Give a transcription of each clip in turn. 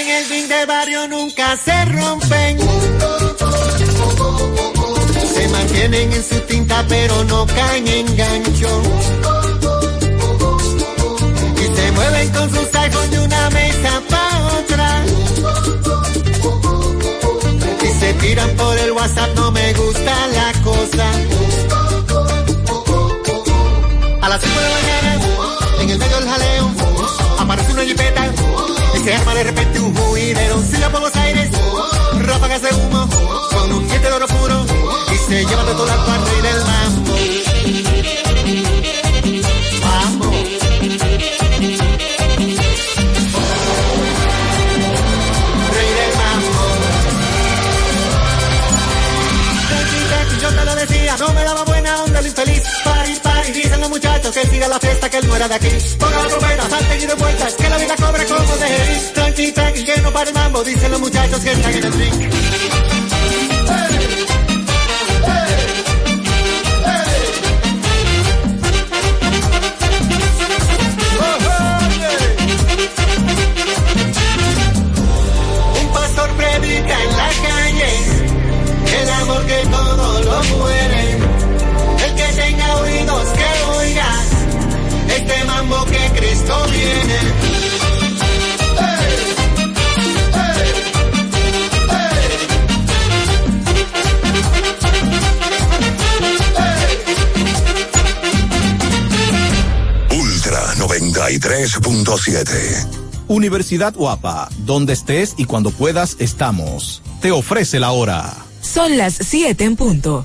en el fin de barrio nunca se rompen. Se mantienen en su tinta pero no caen en gancho. Y se mueven con sus iPhones de una mesa para otra. Y se tiran por el WhatsApp, no y de toda la parte del mambo. Mambo. Rey del mambo. Tranquila, Yo te lo decía, no me daba buena onda el infeliz. Pari, pari, dicen los muchachos que siga la fiesta, que él no era de aquí. Ponga la trompeta, salte y de vueltas, que la vida cobra como de. Tranqui, tranqui, que no para el mambo, dicen los muchachos que están en el drink. El que tenga oídos que oiga este mambo que Cristo viene. Ultra 93.7. Universidad Guapa, donde estés y cuando puedas estamos. Te ofrece la hora. Son las 7 en punto.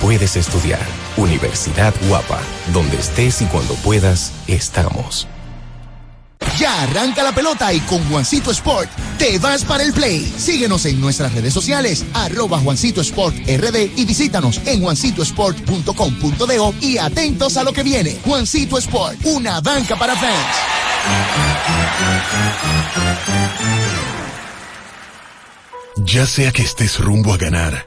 puedes estudiar. Universidad Guapa, donde estés y cuando puedas, estamos. Ya arranca la pelota y con Juancito Sport te vas para el play. Síguenos en nuestras redes sociales, arroba Juancito Sport RD y visítanos en juancitosport.com.de y atentos a lo que viene. Juancito Sport, una banca para fans. Ya sea que estés rumbo a ganar,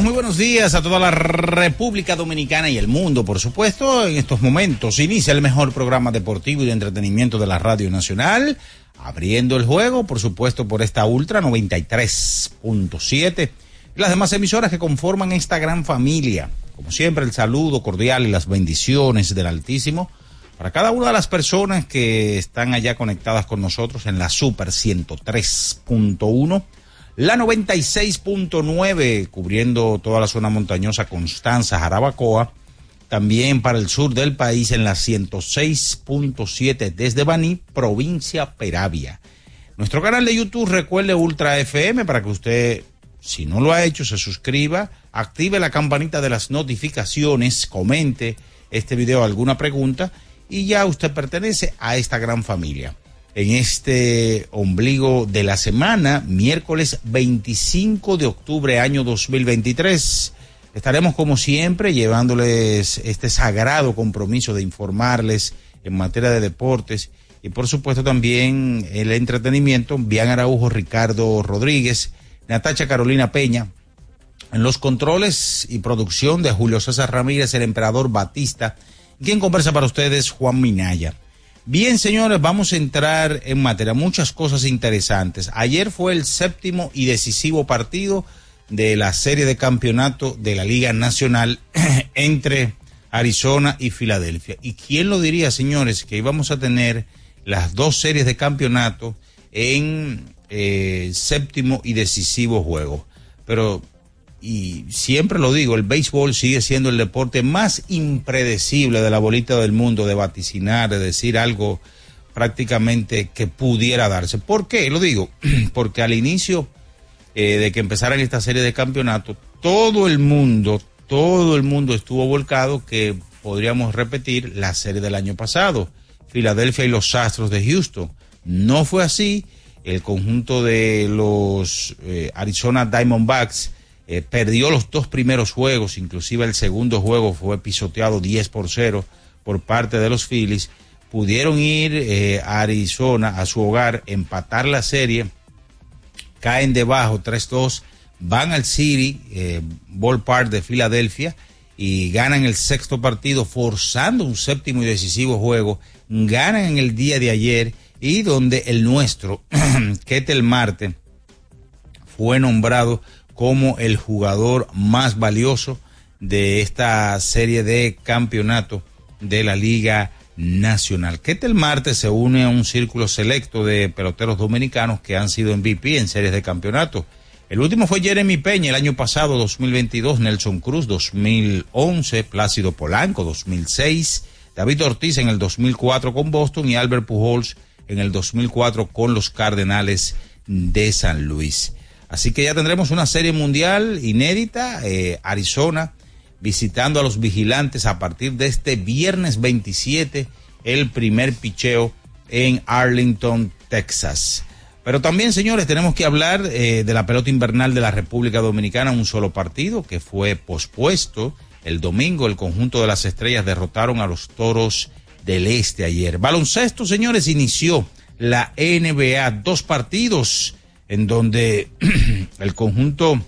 Muy buenos días, a toda la República Dominicana y el mundo, por supuesto. En estos momentos inicia el mejor programa deportivo y de entretenimiento de la Radio Nacional, abriendo el juego, por supuesto, por esta Ultra 93.7 y las demás emisoras que conforman esta gran familia. Como siempre, el saludo cordial y las bendiciones del Altísimo para cada una de las personas que están allá conectadas con nosotros en la Super 103.1 la 96.9 cubriendo toda la zona montañosa Constanza, Jarabacoa, también para el sur del país en la 106.7 desde Baní, provincia Peravia. Nuestro canal de YouTube recuerde Ultra FM para que usted, si no lo ha hecho, se suscriba, active la campanita de las notificaciones, comente este video alguna pregunta y ya usted pertenece a esta gran familia en este ombligo de la semana, miércoles 25 de octubre año 2023. Estaremos como siempre llevándoles este sagrado compromiso de informarles en materia de deportes y por supuesto también el entretenimiento. Bian Araujo, Ricardo Rodríguez, Natacha Carolina Peña. En los controles y producción de Julio César Ramírez, el emperador Batista. Quien conversa para ustedes, Juan Minaya. Bien, señores, vamos a entrar en materia. Muchas cosas interesantes. Ayer fue el séptimo y decisivo partido de la serie de campeonato de la Liga Nacional entre Arizona y Filadelfia. ¿Y quién lo diría, señores, que íbamos a tener las dos series de campeonato en eh, séptimo y decisivo juego? Pero y siempre lo digo, el béisbol sigue siendo el deporte más impredecible de la bolita del mundo, de vaticinar, de decir algo prácticamente que pudiera darse. ¿Por qué? Lo digo, porque al inicio eh, de que empezaran esta serie de campeonatos, todo el mundo, todo el mundo estuvo volcado que podríamos repetir la serie del año pasado, Filadelfia y los Astros de Houston. No fue así, el conjunto de los eh, Arizona Diamondbacks, eh, perdió los dos primeros juegos, inclusive el segundo juego fue pisoteado 10 por 0 por parte de los Phillies. Pudieron ir eh, a Arizona, a su hogar, empatar la serie, caen debajo 3-2, van al City, eh, Ballpark de Filadelfia, y ganan el sexto partido, forzando un séptimo y decisivo juego. Ganan en el día de ayer y donde el nuestro, Ketel Marte, fue nombrado como el jugador más valioso de esta serie de campeonato de la Liga Nacional. Ketel Marte se une a un círculo selecto de peloteros dominicanos que han sido MVP en series de campeonato. El último fue Jeremy Peña el año pasado, 2022, Nelson Cruz 2011, Plácido Polanco 2006, David Ortiz en el 2004 con Boston y Albert Pujols en el 2004 con los Cardenales de San Luis. Así que ya tendremos una serie mundial inédita. Eh, Arizona visitando a los vigilantes a partir de este viernes 27, el primer picheo en Arlington, Texas. Pero también, señores, tenemos que hablar eh, de la pelota invernal de la República Dominicana, un solo partido que fue pospuesto. El domingo el conjunto de las estrellas derrotaron a los toros del este ayer. Baloncesto, señores, inició la NBA, dos partidos en donde el conjunto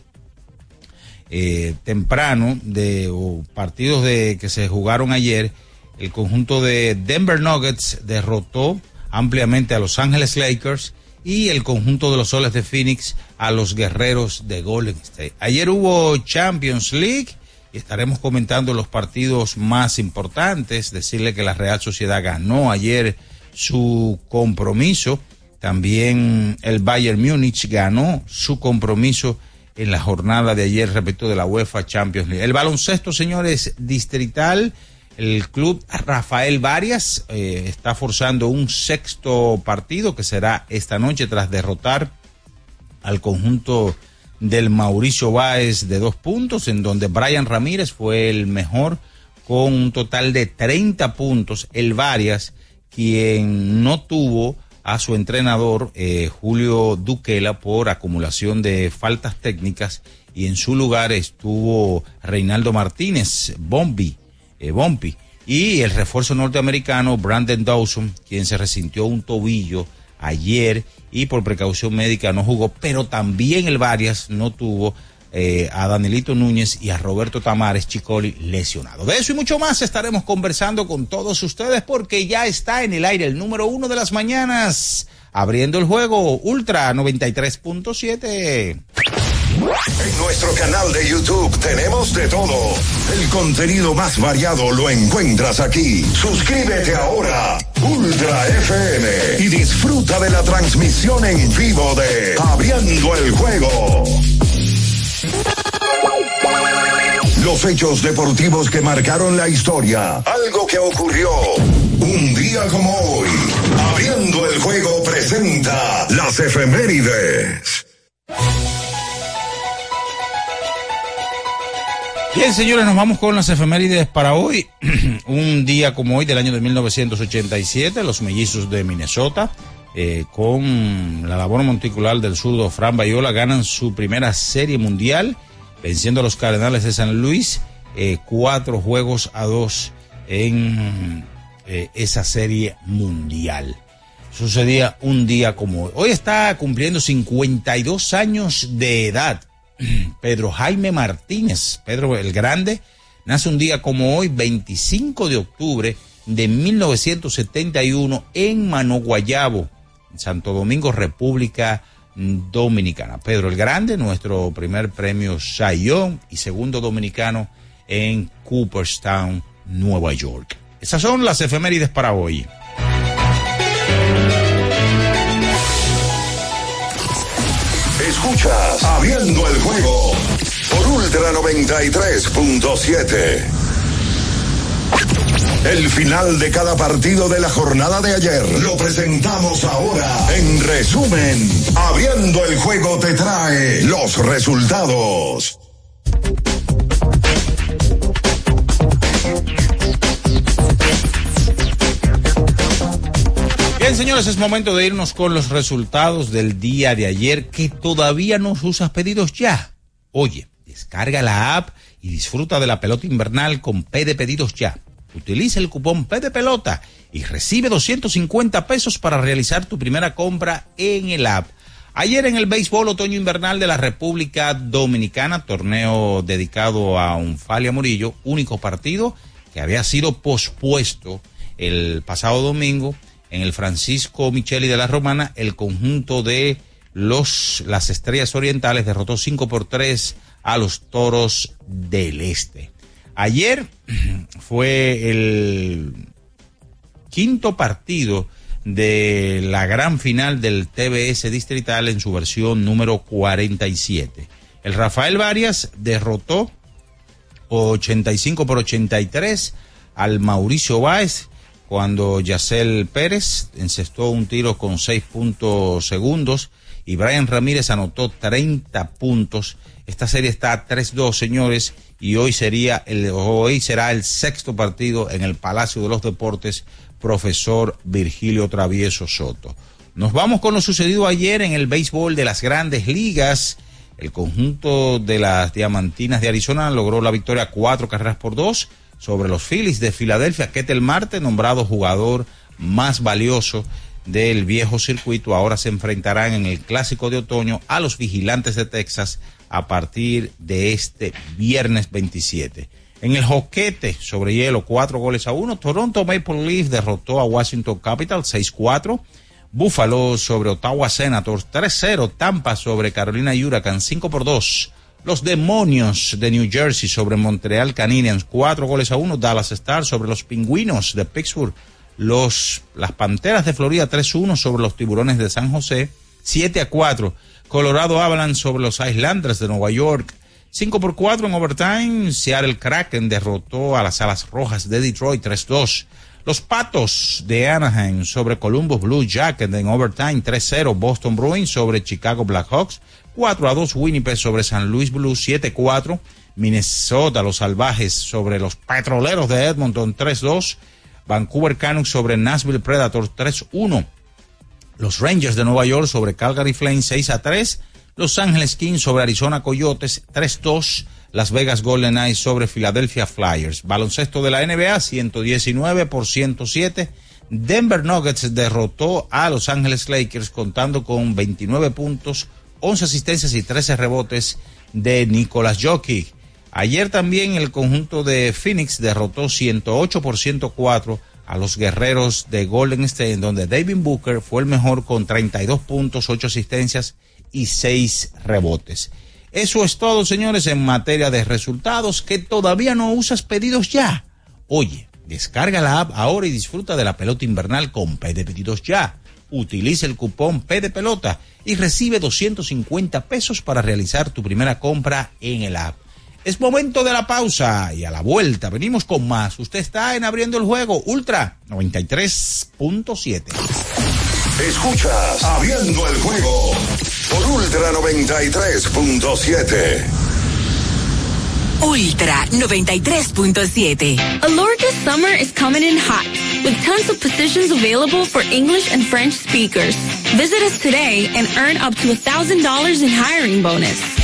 eh, temprano de partidos de que se jugaron ayer, el conjunto de Denver Nuggets derrotó ampliamente a Los Ángeles Lakers y el conjunto de los soles de Phoenix a los guerreros de Golden State. Ayer hubo Champions League y estaremos comentando los partidos más importantes. Decirle que la Real Sociedad ganó ayer su compromiso. También el Bayern Múnich ganó su compromiso en la jornada de ayer respecto de la UEFA Champions League. El baloncesto, señores, distrital el club Rafael Varias eh, está forzando un sexto partido que será esta noche tras derrotar al conjunto del Mauricio Báez de dos puntos, en donde Brian Ramírez fue el mejor con un total de 30 puntos. El Varias, quien no tuvo a su entrenador eh, Julio Duquela por acumulación de faltas técnicas y en su lugar estuvo Reinaldo Martínez, Bombi eh, Bompi. Y el refuerzo norteamericano Brandon Dawson, quien se resintió un tobillo ayer y por precaución médica no jugó, pero también el Varias no tuvo eh, a Danielito Núñez y a Roberto Tamares Chicoli lesionado. De eso y mucho más estaremos conversando con todos ustedes porque ya está en el aire el número uno de las mañanas, abriendo el juego Ultra 93.7. En nuestro canal de YouTube tenemos de todo. El contenido más variado lo encuentras aquí. Suscríbete ahora, Ultra FM, y disfruta de la transmisión en vivo de Abriendo el Juego. Los hechos deportivos que marcaron la historia. Algo que ocurrió un día como hoy. Abriendo el Juego presenta las efemérides. Bien, señores, nos vamos con las efemérides para hoy. Un día como hoy del año de 1987, los mellizos de Minnesota, eh, con la labor monticular del zurdo Fran Bayola, ganan su primera serie mundial, venciendo a los Cardenales de San Luis, eh, cuatro juegos a dos en eh, esa serie mundial. Sucedía un día como hoy. Hoy está cumpliendo 52 años de edad Pedro Jaime Martínez, Pedro el Grande, nace un día como hoy, 25 de octubre de 1971 en Manoguayabo, Santo Domingo, República Dominicana. Pedro el Grande, nuestro primer premio Sayón y segundo dominicano en Cooperstown, Nueva York. Esas son las efemérides para hoy. Escuchas Abriendo el juego por Ultra 93.7. El final de cada partido de la jornada de ayer lo presentamos ahora. En resumen, Abriendo el juego te trae los resultados. Bien, señores, es momento de irnos con los resultados del día de ayer que todavía no usas pedidos ya. Oye, descarga la app y disfruta de la pelota invernal con P de pedidos ya. Utiliza el cupón P de pelota y recibe 250 pesos para realizar tu primera compra en el app. Ayer en el béisbol otoño invernal de la República Dominicana, torneo dedicado a Unfalia Murillo, único partido que había sido pospuesto el pasado domingo en el Francisco Micheli de la Romana, el conjunto de los, las Estrellas Orientales derrotó 5 por 3 a los Toros del Este. Ayer fue el quinto partido de la gran final del TBS distrital en su versión número 47. El Rafael Varias derrotó 85 por 83 al Mauricio Báez cuando Yacel Pérez encestó un tiro con seis puntos segundos y Brian Ramírez anotó 30 puntos. Esta serie está a 3-2, señores, y hoy sería el, hoy será el sexto partido en el Palacio de los Deportes, profesor Virgilio Travieso Soto. Nos vamos con lo sucedido ayer en el béisbol de las grandes ligas. El conjunto de las Diamantinas de Arizona logró la victoria cuatro carreras por dos sobre los Phillies de Filadelfia. Ketel Marte, nombrado jugador más valioso del viejo circuito, ahora se enfrentarán en el clásico de otoño a los vigilantes de Texas a partir de este viernes 27. En el joquete sobre hielo, cuatro goles a uno, Toronto Maple Leaf derrotó a Washington Capital 6-4. Buffalo sobre Ottawa Senators 3-0. Tampa sobre Carolina Huracán 5 por 2. Los Demonios de New Jersey sobre Montreal Canadiens, cuatro goles a uno. Dallas Stars sobre los Pingüinos de Pittsburgh. Los, las Panteras de Florida 3-1 sobre los Tiburones de San José. 7 a 4. Colorado Avalanche sobre los Islanders de Nueva York. 5 por 4 en overtime. Seattle Kraken derrotó a las Alas Rojas de Detroit 3-2. Los Patos de Anaheim sobre Columbus Blue Jacket en overtime 3-0. Boston Bruins sobre Chicago Blackhawks 4 a 2 Winnipeg sobre San Luis Blues 7-4. Minnesota, los salvajes sobre los petroleros de Edmonton 3-2. Vancouver Canucks sobre Nashville Predators 3-1. Los Rangers de Nueva York sobre Calgary Flames 6 a 3. Los Ángeles Kings sobre Arizona Coyotes 3-2. Las Vegas Golden Knights sobre Philadelphia Flyers. Baloncesto de la NBA 119 por 107. Denver Nuggets derrotó a Los Ángeles Lakers contando con 29 puntos, 11 asistencias y 13 rebotes de Nicolas Jokic. Ayer también el conjunto de Phoenix derrotó 108 por 104 a los guerreros de Golden State, donde David Booker fue el mejor con 32 puntos, 8 asistencias y 6 rebotes. Eso es todo, señores, en materia de resultados. Que todavía no usas pedidos ya. Oye, descarga la app ahora y disfruta de la pelota invernal con P de pedidos ya. Utiliza el cupón P de pelota y recibe 250 pesos para realizar tu primera compra en el app. Es momento de la pausa y a la vuelta venimos con más. Usted está en abriendo el juego Ultra 93.7. Escuchas Abriendo el juego por Ultra 93.7. Ultra 93.7. Alorca's summer is coming in hot, with tons of positions available for English and French speakers. Visit us today and earn up to $1,000 in hiring bonus.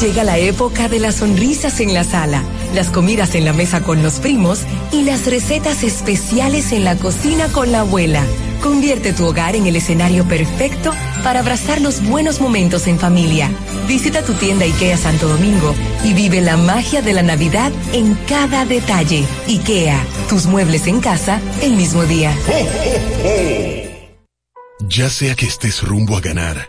Llega la época de las sonrisas en la sala, las comidas en la mesa con los primos y las recetas especiales en la cocina con la abuela. Convierte tu hogar en el escenario perfecto para abrazar los buenos momentos en familia. Visita tu tienda IKEA Santo Domingo y vive la magia de la Navidad en cada detalle. IKEA, tus muebles en casa el mismo día. Ya sea que estés rumbo a ganar,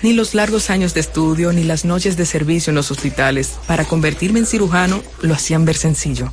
Ni los largos años de estudio, ni las noches de servicio en los hospitales para convertirme en cirujano lo hacían ver sencillo.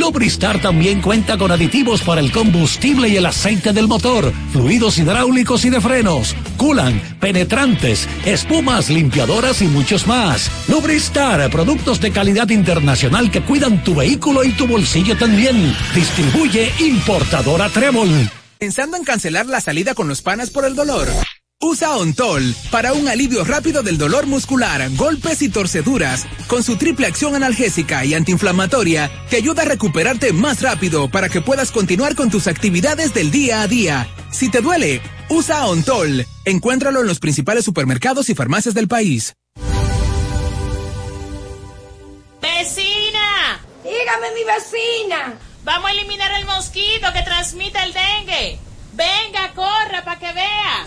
Lubristar también cuenta con aditivos para el combustible y el aceite del motor fluidos hidráulicos y de frenos, culan, penetrantes, espumas, limpiadoras y muchos más. Lubristar, productos de calidad internacional que cuidan tu vehículo y tu bolsillo también. Distribuye importadora Trébol. Pensando en cancelar la salida con los panas por el dolor. Usa Ontol para un alivio rápido del dolor muscular, golpes y torceduras. Con su triple acción analgésica y antiinflamatoria, te ayuda a recuperarte más rápido para que puedas continuar con tus actividades del día a día. Si te duele, usa Ontol. Encuéntralo en los principales supermercados y farmacias del país. ¡Vecina! Dígame, mi vecina. Vamos a eliminar el mosquito que transmite el dengue. Venga, corra para que vea.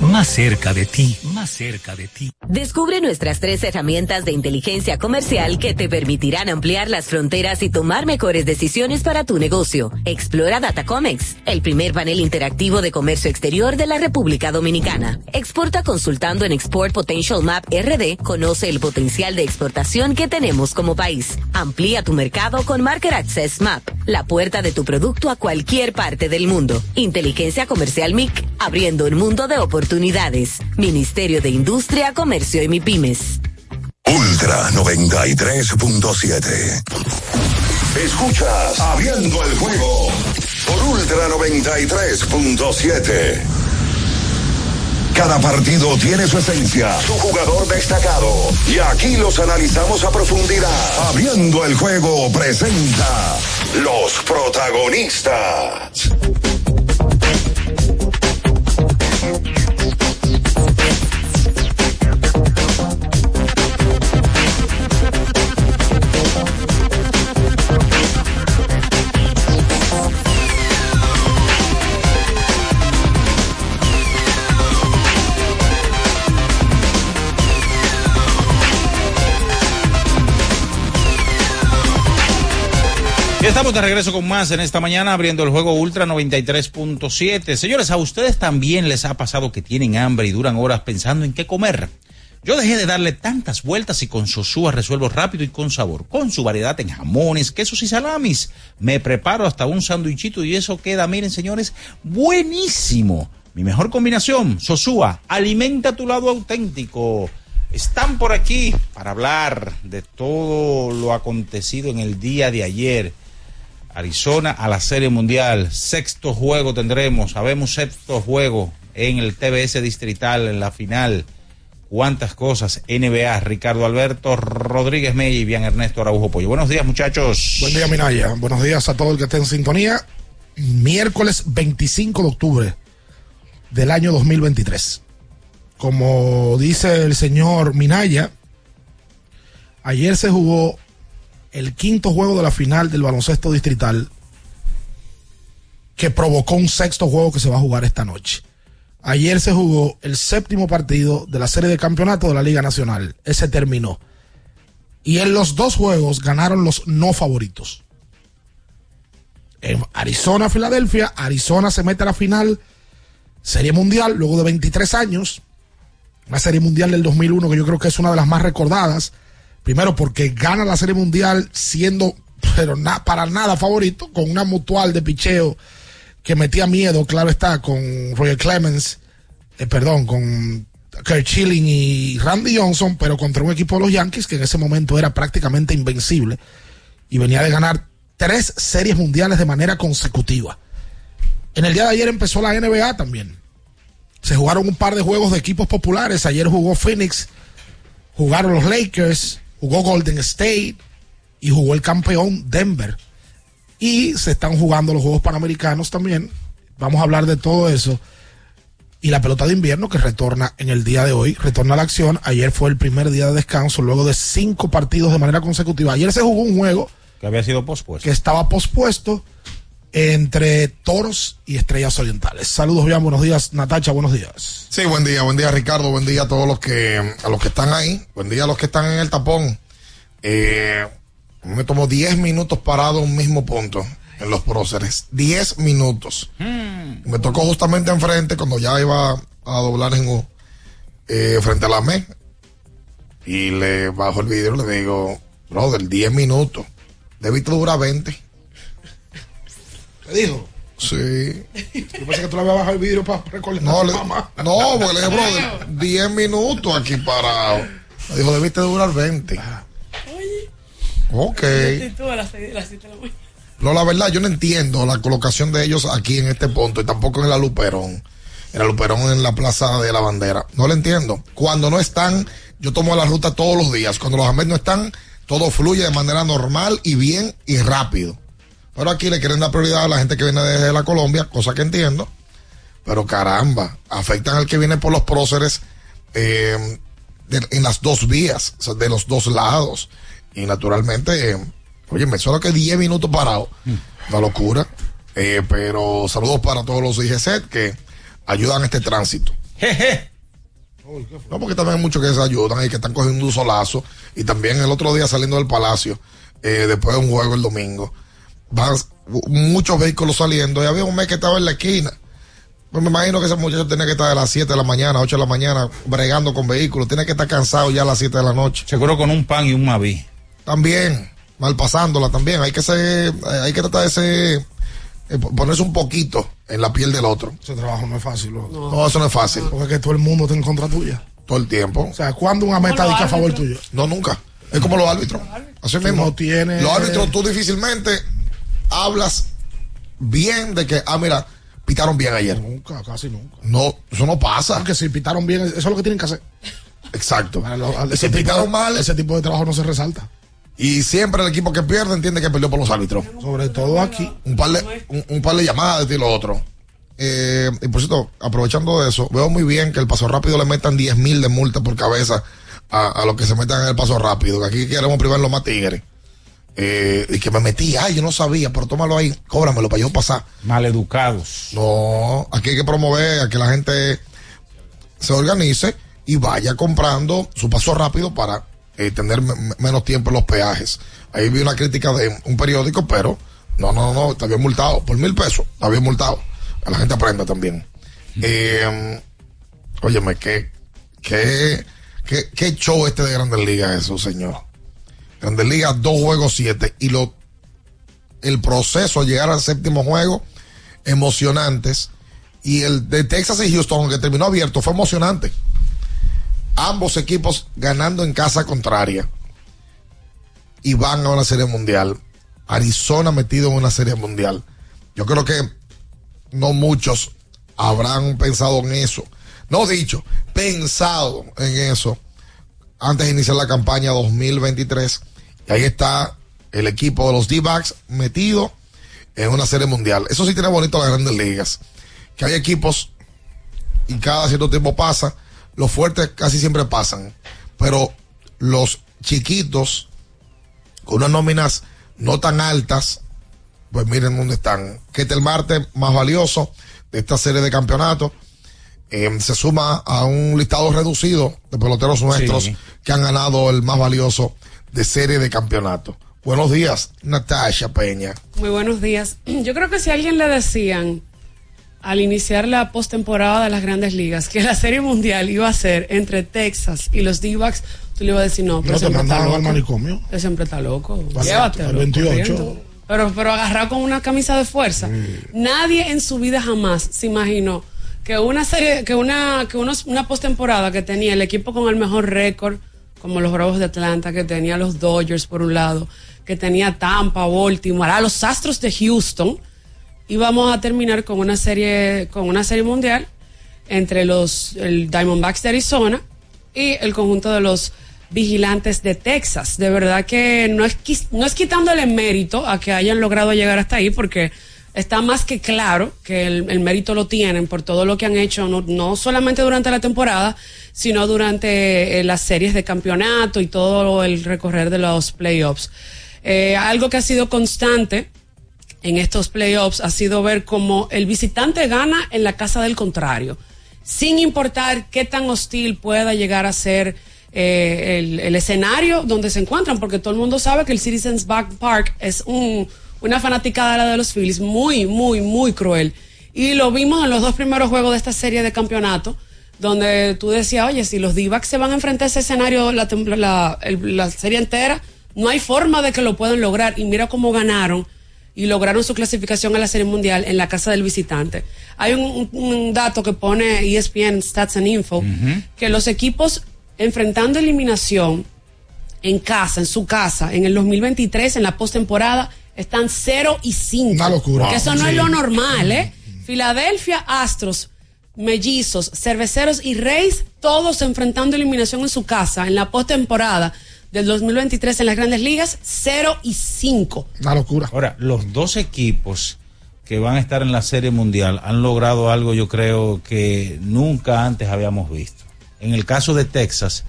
más cerca de ti, más cerca de ti. Descubre nuestras tres herramientas de inteligencia comercial que te permitirán ampliar las fronteras y tomar mejores decisiones para tu negocio. Explora Datacomex, el primer panel interactivo de comercio exterior de la República Dominicana. Exporta consultando en Export Potential Map RD, conoce el potencial de exportación que tenemos como país. Amplía tu mercado con Market Access Map, la puerta de tu producto a cualquier parte del mundo. Inteligencia comercial MIC, abriendo un mundo de oportunidades oportunidades. Ministerio de Industria, Comercio y MIPIMES. Ultra 93.7. Escuchas Abriendo el juego por Ultra 93.7. Cada partido tiene su esencia, su jugador destacado. Y aquí los analizamos a profundidad. Abriendo el juego presenta los protagonistas. Estamos de regreso con más en esta mañana abriendo el juego Ultra 93.7. Señores, a ustedes también les ha pasado que tienen hambre y duran horas pensando en qué comer. Yo dejé de darle tantas vueltas y con Sosúa resuelvo rápido y con sabor, con su variedad en jamones, quesos y salamis. Me preparo hasta un sándwichito y eso queda, miren señores, buenísimo. Mi mejor combinación, Sosúa, alimenta tu lado auténtico. Están por aquí para hablar de todo lo acontecido en el día de ayer Arizona a la Serie Mundial. Sexto juego tendremos, sabemos sexto juego en el TBS Distrital en la final. Cuántas cosas. NBA, Ricardo Alberto Rodríguez Mey y bien Ernesto Araujo Pollo. Buenos días, muchachos. Buen día, Minaya. Buenos días a todo el que esté en sintonía. Miércoles 25 de octubre del año 2023. Como dice el señor Minaya, ayer se jugó el quinto juego de la final del baloncesto distrital que provocó un sexto juego que se va a jugar esta noche. Ayer se jugó el séptimo partido de la serie de campeonato de la Liga Nacional. Ese terminó. Y en los dos juegos ganaron los no favoritos. En Arizona, Filadelfia, Arizona se mete a la final, Serie Mundial, luego de 23 años. Una Serie Mundial del 2001 que yo creo que es una de las más recordadas Primero porque gana la Serie Mundial siendo, pero para nada favorito, con una mutual de picheo que metía miedo, claro está, con Roger Clemens, eh, perdón, con Kurt Schilling y Randy Johnson, pero contra un equipo de los Yankees que en ese momento era prácticamente invencible y venía de ganar tres series mundiales de manera consecutiva. En el día de ayer empezó la NBA también. Se jugaron un par de juegos de equipos populares. Ayer jugó Phoenix, jugaron los Lakers, jugó Golden State y jugó el campeón Denver. Y se están jugando los Juegos Panamericanos también. Vamos a hablar de todo eso. Y la pelota de invierno que retorna en el día de hoy, retorna a la acción. Ayer fue el primer día de descanso luego de cinco partidos de manera consecutiva. Ayer se jugó un juego Que había sido pospuesto. que estaba pospuesto entre Toros y Estrellas Orientales. Saludos, bien, buenos días. Natacha, buenos días. Sí, buen día, buen día Ricardo, buen día a todos los que, a los que están ahí, buen día a los que están en el tapón. Eh, me tomó 10 minutos parado un mismo punto en los próceres, 10 minutos. Me tocó justamente enfrente cuando ya iba a doblar en U, eh, frente a la ME. Y le bajo el vidrio y le digo, brother, 10 minutos. Debiste durar 20. ¿Te dijo? Sí. Yo pensé que tú le habías bajado el vidrio para recordar No, a le- mamá. no, porque le dije, brother, 10 minutos aquí parado. Me dijo, debiste durar 20. Ok. No, la verdad, yo no entiendo la colocación de ellos aquí en este punto y tampoco en la Luperón. En la Luperón en la Plaza de la Bandera. No lo entiendo. Cuando no están, yo tomo la ruta todos los días. Cuando los Ahmed no están, todo fluye de manera normal y bien y rápido. Pero aquí le quieren dar prioridad a la gente que viene desde la Colombia, cosa que entiendo. Pero caramba, afectan al que viene por los próceres eh, de- en las dos vías, o sea, de los dos lados. Y naturalmente, eh, oye, me solo que 10 minutos parado. Una locura. Eh, pero saludos para todos los IGZ que ayudan a este tránsito. No, porque también hay muchos que se ayudan y que están cogiendo un solazo. Y también el otro día saliendo del palacio, eh, después de un juego el domingo, van muchos vehículos saliendo. Y había un mes que estaba en la esquina. Pues me imagino que ese muchacho tenía que estar a las 7 de la mañana, 8 de la mañana, bregando con vehículos. Tiene que estar cansado ya a las 7 de la noche. Seguro con un pan y un maví. También, mal pasándola también. Hay que ser, eh, hay que tratar de ser, eh, ponerse un poquito en la piel del otro. Ese trabajo no es fácil. No, eso no es fácil. Porque es que todo el mundo está en contra tuya. Todo el tiempo. O sea, ¿cuándo una meta dice a favor tuyo? No, nunca. Es como los árbitros. Así mismo. no tienes- Los árbitros, tú difícilmente hablas bien de que, ah, mira, pitaron bien ayer. Nunca, casi nunca. No, eso no pasa. Porque si pitaron bien, eso es lo que tienen que hacer. Exacto. Al- si pitaron de, mal, ese tipo de trabajo no se resalta. y siempre el equipo que pierde entiende que perdió por los árbitros. Sobre todo aquí. Un par de, un, un par de llamadas de lo otro. Eh, y por cierto, aprovechando de eso, veo muy bien que el paso rápido le metan 10 mil de multa por cabeza a, a los que se metan en el paso rápido. Que aquí queremos privarlo más tigres. Eh, y que me metí, ay, yo no sabía, pero tómalo ahí, cóbramelo para yo pasar. Maleducados. No, aquí hay que promover a que la gente se organice y vaya comprando su paso rápido para eh, tener me- me- menos tiempo en los peajes. Ahí vi una crítica de un periódico, pero no, no, no, está bien multado, por mil pesos, está bien multado. A la gente aprenda también. Eh, óyeme, qué, qué, qué, qué show este de Grandes Ligas eso, señor. Grandes Ligas, dos juegos, siete. Y lo, el proceso a llegar al séptimo juego, emocionantes. Y el de Texas y Houston, que terminó abierto, fue emocionante. Ambos equipos ganando en casa contraria. Y van a una serie mundial. Arizona metido en una serie mundial. Yo creo que no muchos habrán pensado en eso. No dicho, pensado en eso antes de iniciar la campaña 2023. Y ahí está el equipo de los D-Backs metido en una serie mundial. Eso sí tiene bonito las grandes ligas. Que hay equipos y cada cierto tiempo pasa. Los fuertes casi siempre pasan. Pero los chiquitos con unas nóminas no tan altas, pues miren dónde están. Que este el martes más valioso de esta serie de campeonatos. eh, se suma a un listado reducido de peloteros nuestros Sí. que han ganado el más valioso de serie de campeonato. Buenos días, Natasha Peña. Muy buenos días. Yo creo que si a alguien le decían al iniciar la postemporada de las grandes ligas que la serie mundial iba a ser entre Texas y los D-backs, tú le ibas a decir no, pero No te mandaban al manicomio. Él siempre está loco. Vale, Llévatelo. al 28. corriendo. Pero, pero agarrado con una camisa de fuerza. Nadie en su vida jamás se imaginó que una serie, que una, que unos, una postemporada que tenía el equipo con el mejor récord, como los Bravos de Atlanta, que tenía los Dodgers por un lado, que tenía Tampa, Baltimore, a los Astros de Houston, y vamos a terminar con una serie, con una serie mundial entre los el Diamondbacks de Arizona y el conjunto de los vigilantes de Texas. De verdad que no es, no es quitándole mérito a que hayan logrado llegar hasta ahí, porque está más que claro que el, mérito lo tienen por todo lo que han hecho, no, no solamente durante la temporada, sino durante eh, las series de campeonato y todo el recorrer de los playoffs. Eh, algo que ha sido constante en estos playoffs ha sido ver cómo el visitante gana en la casa del contrario, sin importar qué tan hostil pueda llegar a ser eh, el, el escenario donde se encuentran, porque todo el mundo sabe que el Citizens Bank Park es un- una fanaticada de la de los Phillies muy, muy, muy cruel. Y lo vimos en los dos primeros juegos de esta serie de campeonato, donde tú decías, oye, si los d se van a enfrentar a ese escenario la, serie entera, no hay forma de que lo puedan lograr. Y mira cómo ganaron y lograron su clasificación a la Serie Mundial en la casa del visitante. Hay un, dato que pone ESPN Stats and Info, que los equipos enfrentando eliminación en casa, en su casa, en el 2023, en la postemporada, están 0 y 5. Una locura. Que eso no Sí. es lo normal, ¿eh? Filadelfia, Astros, Mellizos, Cerveceros y Reyes, todos enfrentando eliminación en su casa en la postemporada del 2023 en las grandes ligas, 0 y 5. Una locura. Ahora, los dos equipos que van a estar en la Serie Mundial han logrado algo, yo creo, que nunca antes habíamos visto. En el caso de Texas,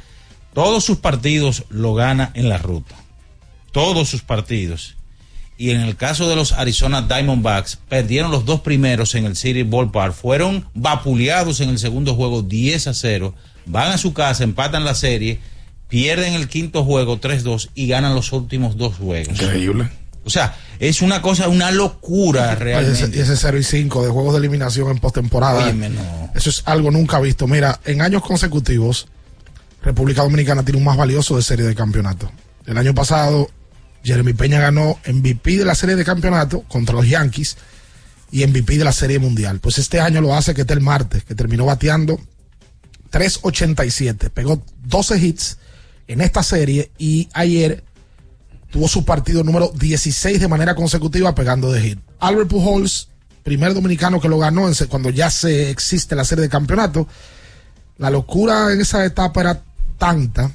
todos sus partidos lo gana en la ruta. Todos sus partidos. Y en el caso de los Arizona Diamondbacks, perdieron los dos primeros en el City Ballpark. Fueron vapuleados en el segundo juego 10 a 0. Van a su casa, empatan la serie, pierden el quinto juego 3-2 y ganan los últimos dos juegos. Increíble. O sea, es una cosa, una locura realmente. y ese 0 y 5 de juegos de eliminación en postemporada. No. Eso es algo nunca visto. Mira, en años consecutivos, República Dominicana tiene un más valioso de serie de campeonato. El año pasado, Jeremy Peña ganó MVP de la serie de campeonato contra los Yankees y MVP de la serie mundial. Pues este año lo hace Ketel Marte, que terminó bateando 3.87. Pegó 12 hits en esta serie y ayer tuvo su partido número 16 de manera consecutiva pegando de hit. Albert Pujols, primer dominicano que lo ganó cuando ya se existe la serie de campeonato. La locura en esa etapa era tanta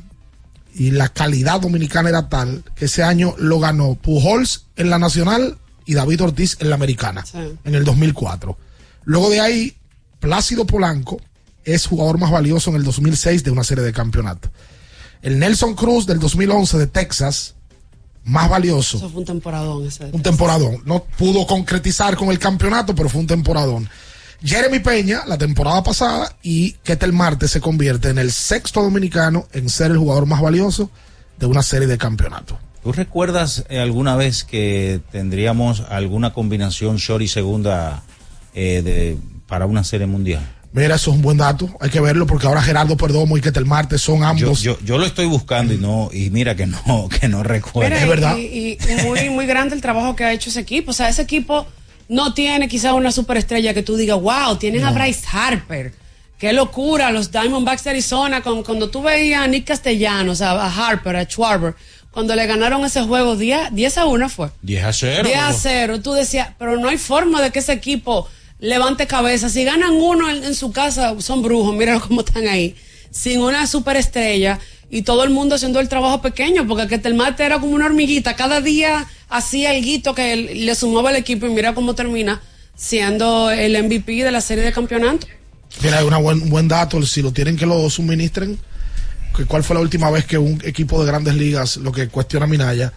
y la calidad dominicana era tal que ese año lo ganó Pujols en la nacional y David Ortiz en la americana en el 2004. Luego de ahí, Plácido Polanco es jugador más valioso en el 2006 de una serie de campeonato. El Nelson Cruz del 2011 de Texas, más valioso. Eso fue un temporadón ese. Un temporadón. No pudo concretizar con el campeonato, pero fue un temporadón. Jeremy Peña, la temporada pasada, y Ketel Marte se convierte en el sexto dominicano en ser el jugador más valioso de una serie de campeonatos. ¿Tú recuerdas eh, alguna vez que tendríamos alguna combinación short y segunda eh, de, para una serie mundial? Mira, eso es un buen dato. Hay que verlo porque ahora Gerardo Perdomo y Ketel Marte son ambos. yo, yo lo estoy buscando y no y mira que no que no recuerdo. Mira, Y, y muy, muy grande el trabajo que ha hecho ese equipo. O sea, ese equipo no tiene quizá una superestrella que tú digas, wow, tienen a. Bryce Harper. Qué locura, los Diamondbacks de Arizona, con, cuando tú veías a Nick Castellanos, a, a Harper, a Schwarber, cuando le ganaron ese juego 10, 10 a 1 fue. 10 a 0. 10 a 0. Tú decías, pero no hay forma de que ese equipo levante cabeza. Si ganan uno en, en su casa, son brujos. Mira cómo están ahí. Sin una superestrella y todo el mundo haciendo el trabajo pequeño, porque que el mate era como una hormiguita. Cada día hacía algo que le sumaba al equipo y mira cómo termina siendo el MVP de la serie de campeonato. Mira, hay una buen, un buen dato, si lo tienen que lo suministren, cuál fue la última vez que un equipo de grandes ligas, lo que cuestiona Minaya,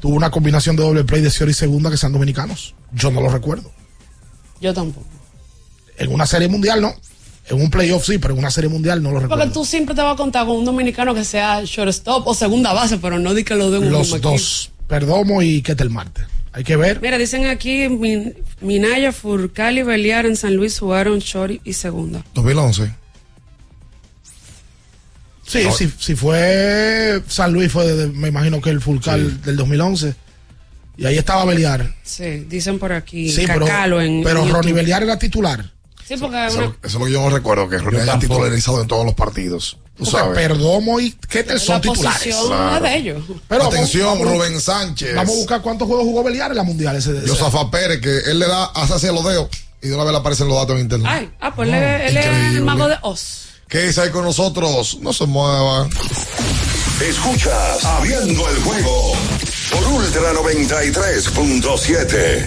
tuvo una combinación de doble play de Cior y segunda que sean dominicanos. Yo no lo recuerdo. Yo tampoco. En una serie mundial no. En un playoff sí, pero en una serie mundial no lo recuerdo. Porque tú siempre te vas a contar con un dominicano que sea shortstop o segunda base, pero no di que lo den un Los equipo. Perdomo y Ketel Marte. Hay que ver. Mira, dicen aquí, Min- Minaya, Furcal y Beliar en San Luis jugaron short y segunda. 2011. Sí, No. si, si fue San Luis, fue de- me imagino que el Fulcal del 2011. Y ahí estaba Beliar. Sí, dicen por aquí. Sí, pero, en, pero en Ronnie YouTube. Beliar era titular. Sí, porque Eso, una- eso es lo que yo no recuerdo, que Ronnie haya titularizado en todos los partidos. Tú Porque sabes. Perdomo y Ketel son la titulares. Claro. de ellos. Pero Atención, vamos- Rubén Sánchez. Vamos a buscar cuántos juegos jugó Beliar en la mundial ese. ese- Yosafa Pérez, que él le da, hace así los dedos y de una vez le aparecen los datos en internet. Ay, ah, pues él es- él es el mago de Oz. ¿Qué dice ahí con nosotros? No se mueva. Escuchas Abriendo el juego por Ultra 93.7.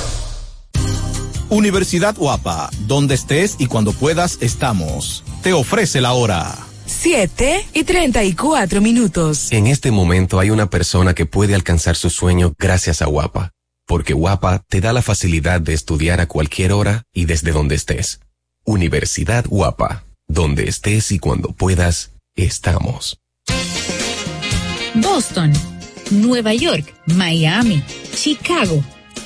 Universidad Guapa, donde estés y cuando puedas estamos. Te ofrece la hora. 7 y 34 minutos. En este momento hay una persona que puede alcanzar su sueño gracias a Guapa, porque Guapa te da la facilidad de estudiar a cualquier hora y desde donde estés. Universidad Guapa, donde estés y cuando puedas, estamos. Boston, Nueva York, Miami, Chicago.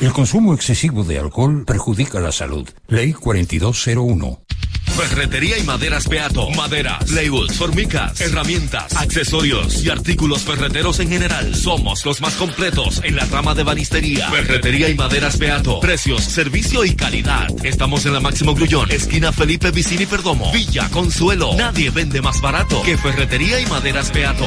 El consumo excesivo de alcohol perjudica la salud. Ley 4201. Ferretería y maderas Beato. Maderas, plywood, formicas, herramientas, accesorios y artículos ferreteros en general. Somos los más completos en la rama de banistería. Ferretería y maderas Beato. Precios, servicio y calidad. Estamos en la Máximo Grullón, esquina Felipe Vicini Perdomo. Villa Consuelo. Nadie vende más barato que Ferretería y maderas Beato.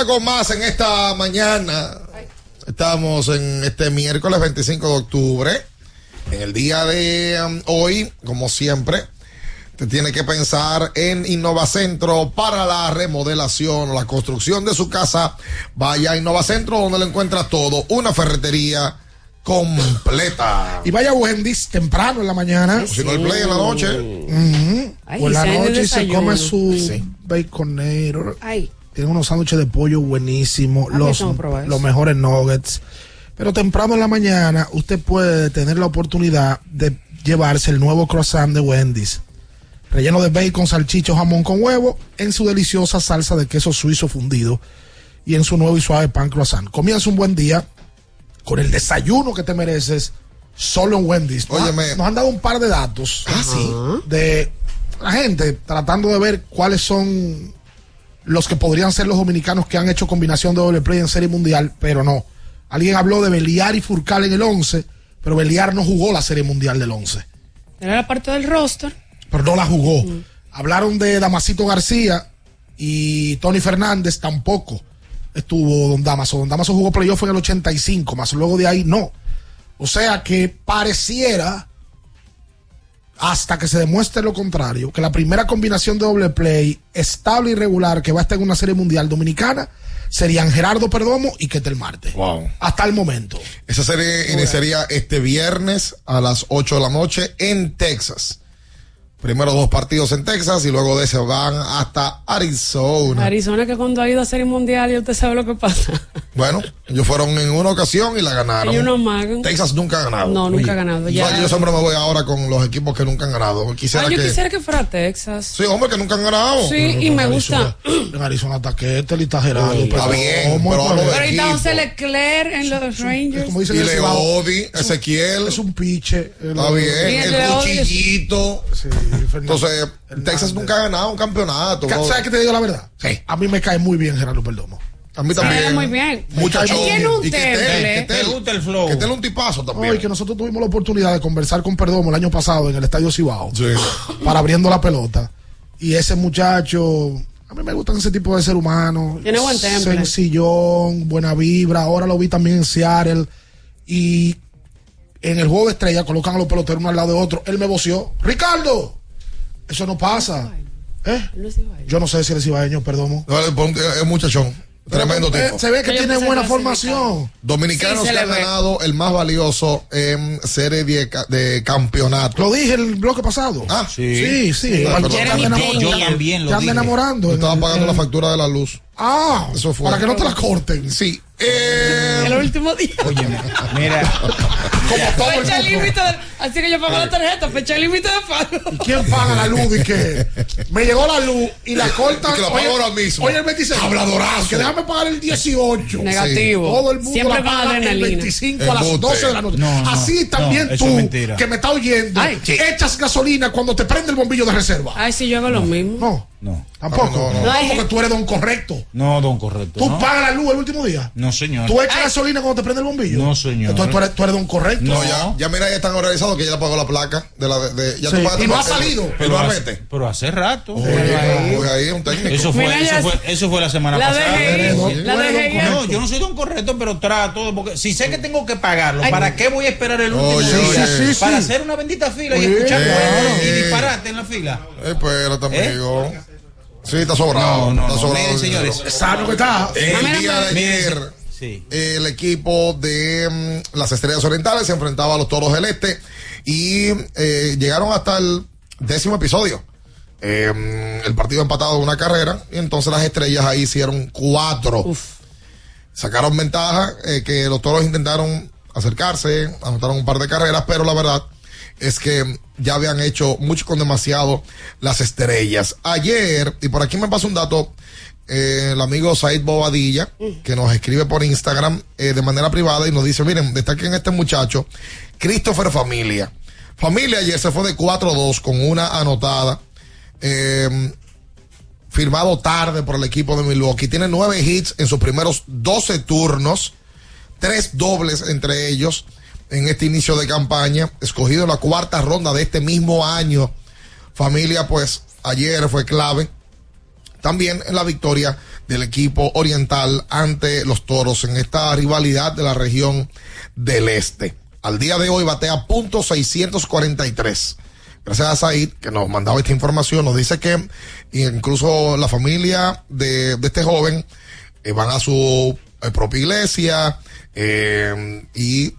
Vuelta con más en esta mañana. Estamos en este miércoles 25 de octubre. En el día de um, hoy, como siempre, te tiene que pensar en Innovacentro para la remodelación o la construcción de su casa. Vaya a Innovacentro donde le encuentra todo. Una ferretería completa. Y vaya a Wendy's temprano en la mañana. Si no hay play en la noche. Ay, o en la noche se come su Sí. baconero. Ay. Tienen unos sándwiches de pollo buenísimos, Ah, los, probar los eso. mejores nuggets. Pero temprano en la mañana usted puede tener la oportunidad de llevarse el nuevo croissant de Wendy's. Relleno de bacon, salchicho, jamón con huevo, en su deliciosa salsa de queso suizo fundido y en su nuevo y suave pan croissant. Comienza un buen día con el desayuno que te mereces solo en Wendy's. Nos, Óyeme. ha- nos han dado un par de datos de la gente tratando de ver cuáles son los que podrían ser los dominicanos que han hecho combinación de doble play en Serie Mundial, pero no. Alguien habló de Beliar y Furcal en el 11, pero Beliar no jugó la Serie Mundial del 11, Era la parte del roster. pero no la jugó. Hablaron de Damasito García y Tony Fernández tampoco estuvo Don Damaso. Don Damaso jugó playoff en el 85, más luego de ahí no. O sea que pareciera, hasta que se demuestre lo contrario, que la primera combinación de doble play estable y regular que va a estar en una serie mundial dominicana serían Gerardo Perdomo y Ketel Marte. Hasta el momento. Esa serie iniciaría este viernes a las 8 de la noche en Texas. Primero dos partidos en Texas y luego de ese van hasta Arizona. Arizona que cuando ha ido a Serie Mundial y usted sabe lo que pasa. Bueno, ellos fueron en una ocasión y la ganaron. Ellos no amagan. Texas nunca ha ganado. No, nunca ha ganado, ya. Yo, yo siempre me voy ahora con los equipos que nunca han ganado. Quisiera Ah, yo que. quisiera que fuera Texas. Sí, hombre, que nunca han ganado. Sí, y me gusta. En Arizona está Ketel y está Gerardo. Está bien, ¿cómo pero? Pero ahorita equipo. José Leclerc en los Rangers. Como dicen Y Leodi, Ezequiel. Es un piche. Está bien, el cuchillito. Entonces, Texas nunca ha ganado un campeonato. Ca- ¿Sabes qué te digo la verdad? A mí me cae muy bien Gerardo Perdomo. A mí Sí, también. muy bien. Muchachón. Él tiene un Y temple. Que gusta el flow. Que Tel un tipazo también. Hoy que nosotros tuvimos la oportunidad de conversar con Perdomo el año pasado en el Estadio Cibao Sí. para abriendo la pelota. Y ese muchacho, a mí me gustan ese tipo de ser humano. Tiene buen temple. Sencillón, buena vibra. Ahora lo vi también en Seattle. Y en el juego de estrella colocan a los peloteros uno al lado de otro. Él me voció. ¡Ricardo! Eso no pasa. ¿Eh? Yo no sé si eres ibaeño, Perdomo. No, Es muchachón. Tremendo Eh, tipo. se ve que tiene buena formación. Dominicanos Sí, se que han ganado el más valioso en serie de, ca- de campeonato. Lo dije el bloque pasado. Ah, sí, sí. Enamorando. Yo también lo dije. enamorando. Yo estaba pagando la factura de la luz. Ah, Eso fue. para que no te la corten. Sí. Eh, El último día. Oye, mira. Como todo el Fecha mundo. límite. de- Así que yo pago la tarjeta, fecha límite de pago. ¿Quién paga la luz? Y que me llegó la luz y la cortan. Y que la pago ahora mismo. Oye, el 26. Habladorazo. Que déjame pagar el 18. Negativo. Todo el mundo Siempre la paga el adrenalina. 25 a las Embuste. 12 de la noche. No, no, Así también no, tú, es que me está oyendo, Ay. echas gasolina cuando te prende el bombillo de reserva. Ay, sí, yo hago lo mismo. No, No, tampoco. No, No, no, no. porque tú eres don correcto. no, don correcto. Tú no. pagas la luz el último día. No, señor. Tú echas gasolina cuando te prende el bombillo. No, señor. Entonces tú eres, tú eres don correcto. No, ya, ya mira, ya están organizados que ya le pagó la placa de la de, ya Sí, y no ha salido. El, el Pero hace, pero hace rato. Oye, oye, ahí un técnico. Eso fue, Mira, eso fue, eso fue la semana La pasada. dejé La dejé. No, yo no soy don correcto, pero trato porque si sé que tengo que pagarlo, Ay. ¿para qué voy a esperar el último Oye, día? oye. Para hacer una bendita fila y escuchar y disparate en la fila. Espérate, ¿Eh? amigo. Sí, está sobrado. No, no, está no. sobrado. Miren, señores. Sano que está. El día de ayer, Sí. el equipo de mm, las Estrellas Orientales se enfrentaba a los Toros del Este y eh, llegaron hasta el décimo episodio. Eh, mm, el partido empatado de una carrera y entonces las Estrellas ahí hicieron cuatro. Sacaron ventaja eh, que los Toros intentaron acercarse, anotaron un par de carreras, pero la verdad es que ya habían hecho mucho con demasiado las estrellas. Ayer, y por aquí me pasa un dato, eh, el amigo Said Bobadilla, que nos escribe por Instagram eh, de manera privada y nos dice, miren, destaquen este muchacho, Christopher Familia. Familia ayer se fue de 4-2 con una anotada. Eh, firmado tarde por el equipo de Milwaukee. Tiene nueve hits en sus primeros 12 turnos, tres dobles entre ellos en este inicio de campaña, escogido en la cuarta ronda de este mismo año. Familia, pues ayer fue clave también en la victoria del equipo oriental ante los toros en esta rivalidad de la región del este. Al día de hoy batea punto 643. Gracias a Said, que nos mandaba esta información, nos dice que incluso la familia de, este joven eh, van a su eh, propia iglesia eh, y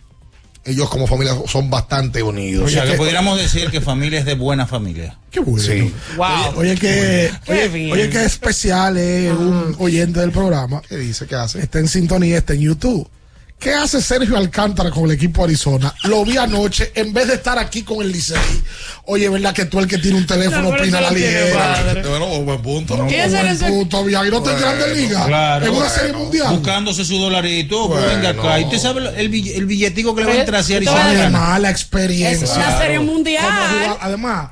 ellos como familia son bastante unidos. O sea, que pudiéramos decir que familia es de buena familia. Qué bueno. Sí. Wow. Oye, que, Qué oye, bien. oye, que especial es un oyente del programa. ¿Qué dice? ¿Qué hace? Está en sintonía, está en YouTube. ¿Qué hace Sergio Alcántara con el equipo Arizona? Lo vi anoche, en vez de estar aquí con el Licey. Oye, ¿verdad que tú el que tiene un teléfono No, opina la ligera? Bueno, buen punto. ¿Qué es Buen ese? punto. Y no Grande Bueno, Liga. claro. en una serie mundial. Buscándose su dolarito, pues Bueno. venga acá. Y usted sabe el, bill- el billetico que le va a entrar tú Arizona. Además, la experiencia. Es una serie mundial. Además,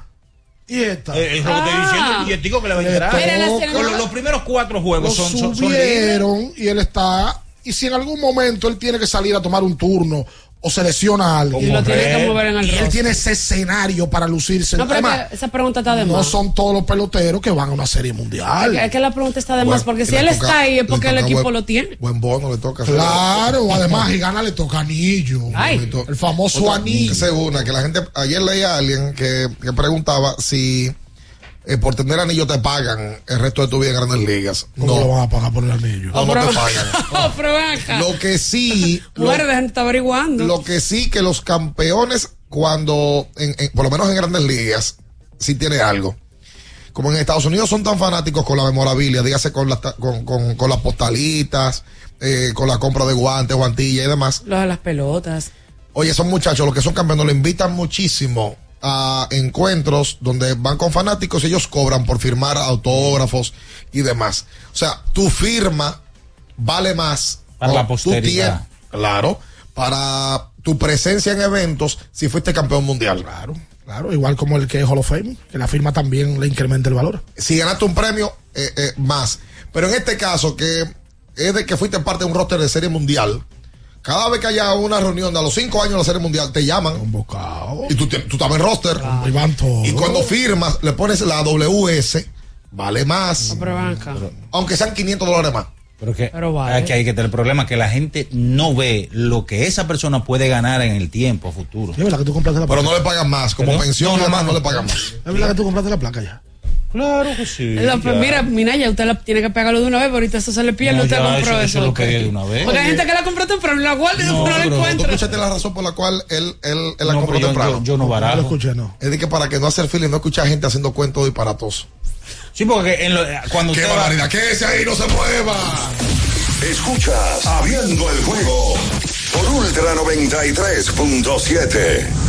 y esta. Eh, es lo que estoy diciendo, el Ah. billetico que le va a entrar. Mira, los, los primeros cuatro lo juegos son, son, son subieron y él está. Y si en algún momento él tiene que salir a tomar un turno o se lesiona a alguien. Y lo tiene que mover en el y él tiene ese escenario para lucirse. No, pero Además, que esa pregunta está de no más. son todos los peloteros que van a una serie mundial. Es que la pregunta está de más, porque si él toca- está ahí es porque el equipo buen- lo tiene. Buen bono le toca. hacer. Claro, además, y gana le toca anillo. Ay. El famoso Otra- anillo. una que la gente ayer leía a alguien que, que preguntaba si eh, por tener anillo te pagan el resto de tu vida en grandes ligas. ¿Cómo lo No, van a pagar por el anillo? no, no te pagan. Pero ven acá. Lo que sí, lo, la está averiguando. lo que sí que los campeones cuando, en- en- por lo menos en grandes ligas, sí tiene algo. Como en Estados Unidos son tan fanáticos con la memorabilia, dígase con las, ta- con, con, con las postalitas, eh, con la compra de guantes, guantillas y demás. Lo de las pelotas. Oye, esos muchachos, los que son campeones, lo invitan muchísimo a encuentros donde van con fanáticos y ellos cobran por firmar autógrafos y demás. O sea, tu firma vale más. Para la posteridad. claro, para tu presencia en eventos si fuiste campeón mundial. Claro, claro, igual como el que es Hall of Fame, que la firma también le incrementa el valor. Si ganaste un premio, eh, eh, más. Pero en este caso, que es de que fuiste parte de un roster de serie mundial, cada vez que haya una reunión de a los cinco años de la serie mundial, te llaman. Convocado. Y tú, te- tú estás en roster. Y van todos. Y cuando firmas, le pones la WS, vale más. Pero. Aunque sean 500 dólares más. Pero que, Pero vale. aquí hay que tener el problema que la gente no ve lo que esa persona puede ganar en el tiempo a futuro. Es verdad que tú compraste la Pero placa. no le pagan más. Como pensión No, no, demás, no, no, le pagan más. Es verdad que tú compraste la placa ya. Claro que sí. Lo- pues mira, Minaya, usted la tiene que pegarlo de una vez, pero ahorita eso se le pierde. No, usted ya, compró eso- eso. lo pedí de una vez. Porque hay gente que la compró temprano y la guarda y No, no la encuentra. escuchaste la razón por la cual él, él, él la No, compró yo, temprano. yo- yo no No lo escuché, no. Es de que para que no hacer feeling, no escuchar gente haciendo cuentos disparatosos. Sí, porque en lo- cuando ¡Qué usted va- barbaridad! ¡Que ese ahí no se mueva! Escuchas Abriendo el juego por Ultra 93.7.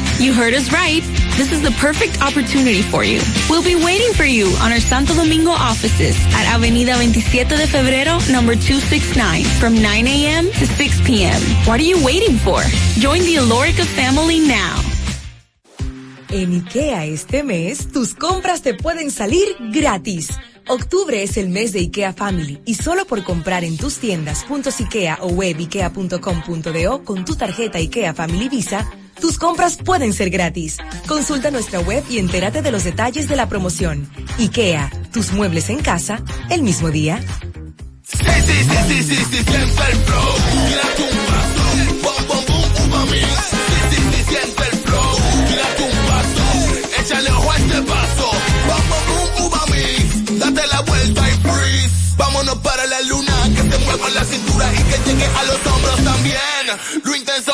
You heard us right. This is the perfect opportunity for you. We'll be waiting for you on our Santo Domingo offices at Avenida 27 de Febrero, number 269, from 9 a.m. to 6 p.m. What are you waiting for? Join the Alorica family now. En IKEA este mes, tus compras te pueden salir gratis. Octubre es el mes de IKEA Family y solo por comprar en tus tiendas .ikea o web ikea.com.do con tu tarjeta IKEA Family Visa, tus compras pueden ser gratis. Consulta nuestra web y entérate de los detalles de la promoción. IKEA, tus muebles en casa, el mismo día. Date la vuelta y freeze. Vámonos para la luna. Que se mueva la cintura y que llegue a los hombros también. Lo intenso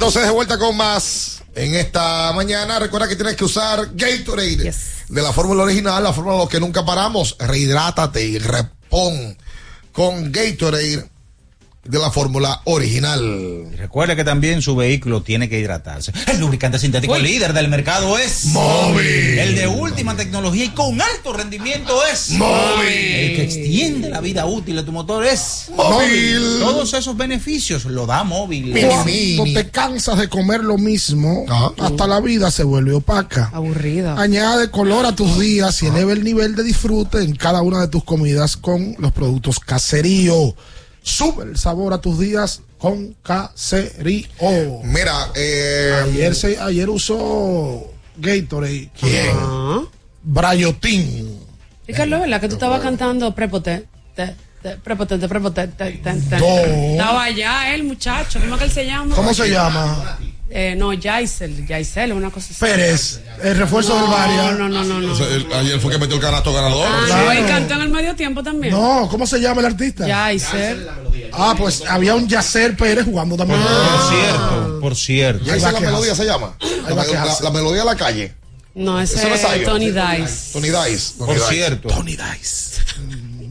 Entonces, de vuelta con más en esta mañana. Recuerda que tienes que usar Gatorade de la fórmula original, la fórmula de los que nunca paramos. Rehidrátate y repon con Gatorade de la fórmula original. Recuerde que también su vehículo tiene que hidratarse. El lubricante sintético Uy. líder del mercado es Móvil. El de última tecnología y con alto rendimiento es Móvil. El que extiende la vida útil de tu motor es Móvil. Todos esos beneficios lo da móvil. Cuando te cansas de comer lo mismo, hasta la vida se vuelve opaca. Aburrida. Añade color a tus días y eleva el nivel de disfrute en cada una de tus comidas con los productos caserío. Sube el sabor a tus días con caserío. Mira, eh, ayer, se, ayer usó Gatorade. ¿Quién? Brayotín. Ricardo, ¿es verdad que tú estabas cantando prepotente? te- te- Prepotente, prepotente. te- te- te- No. Estaba allá el muchacho, ¿cómo que él se llama? ¿Cómo se llama? Eh, no, Yaisel, Yaisel, una cosa así. Pérez, el refuerzo No, del Varia. No, no, no, no. ayer fue que metió el canasto ganador. Ah, Claro. no, él cantó en el medio tiempo también. No, ¿cómo se llama el artista? Yaisel. Ah, pues había un Yacer Pérez jugando también. Por cierto, por cierto. ¿Ya hice la melodía se llama? La, melodía de la calle. No, ese es. Tony Dice. Tony Dice. Tony Por Dice. cierto. Tony Dice.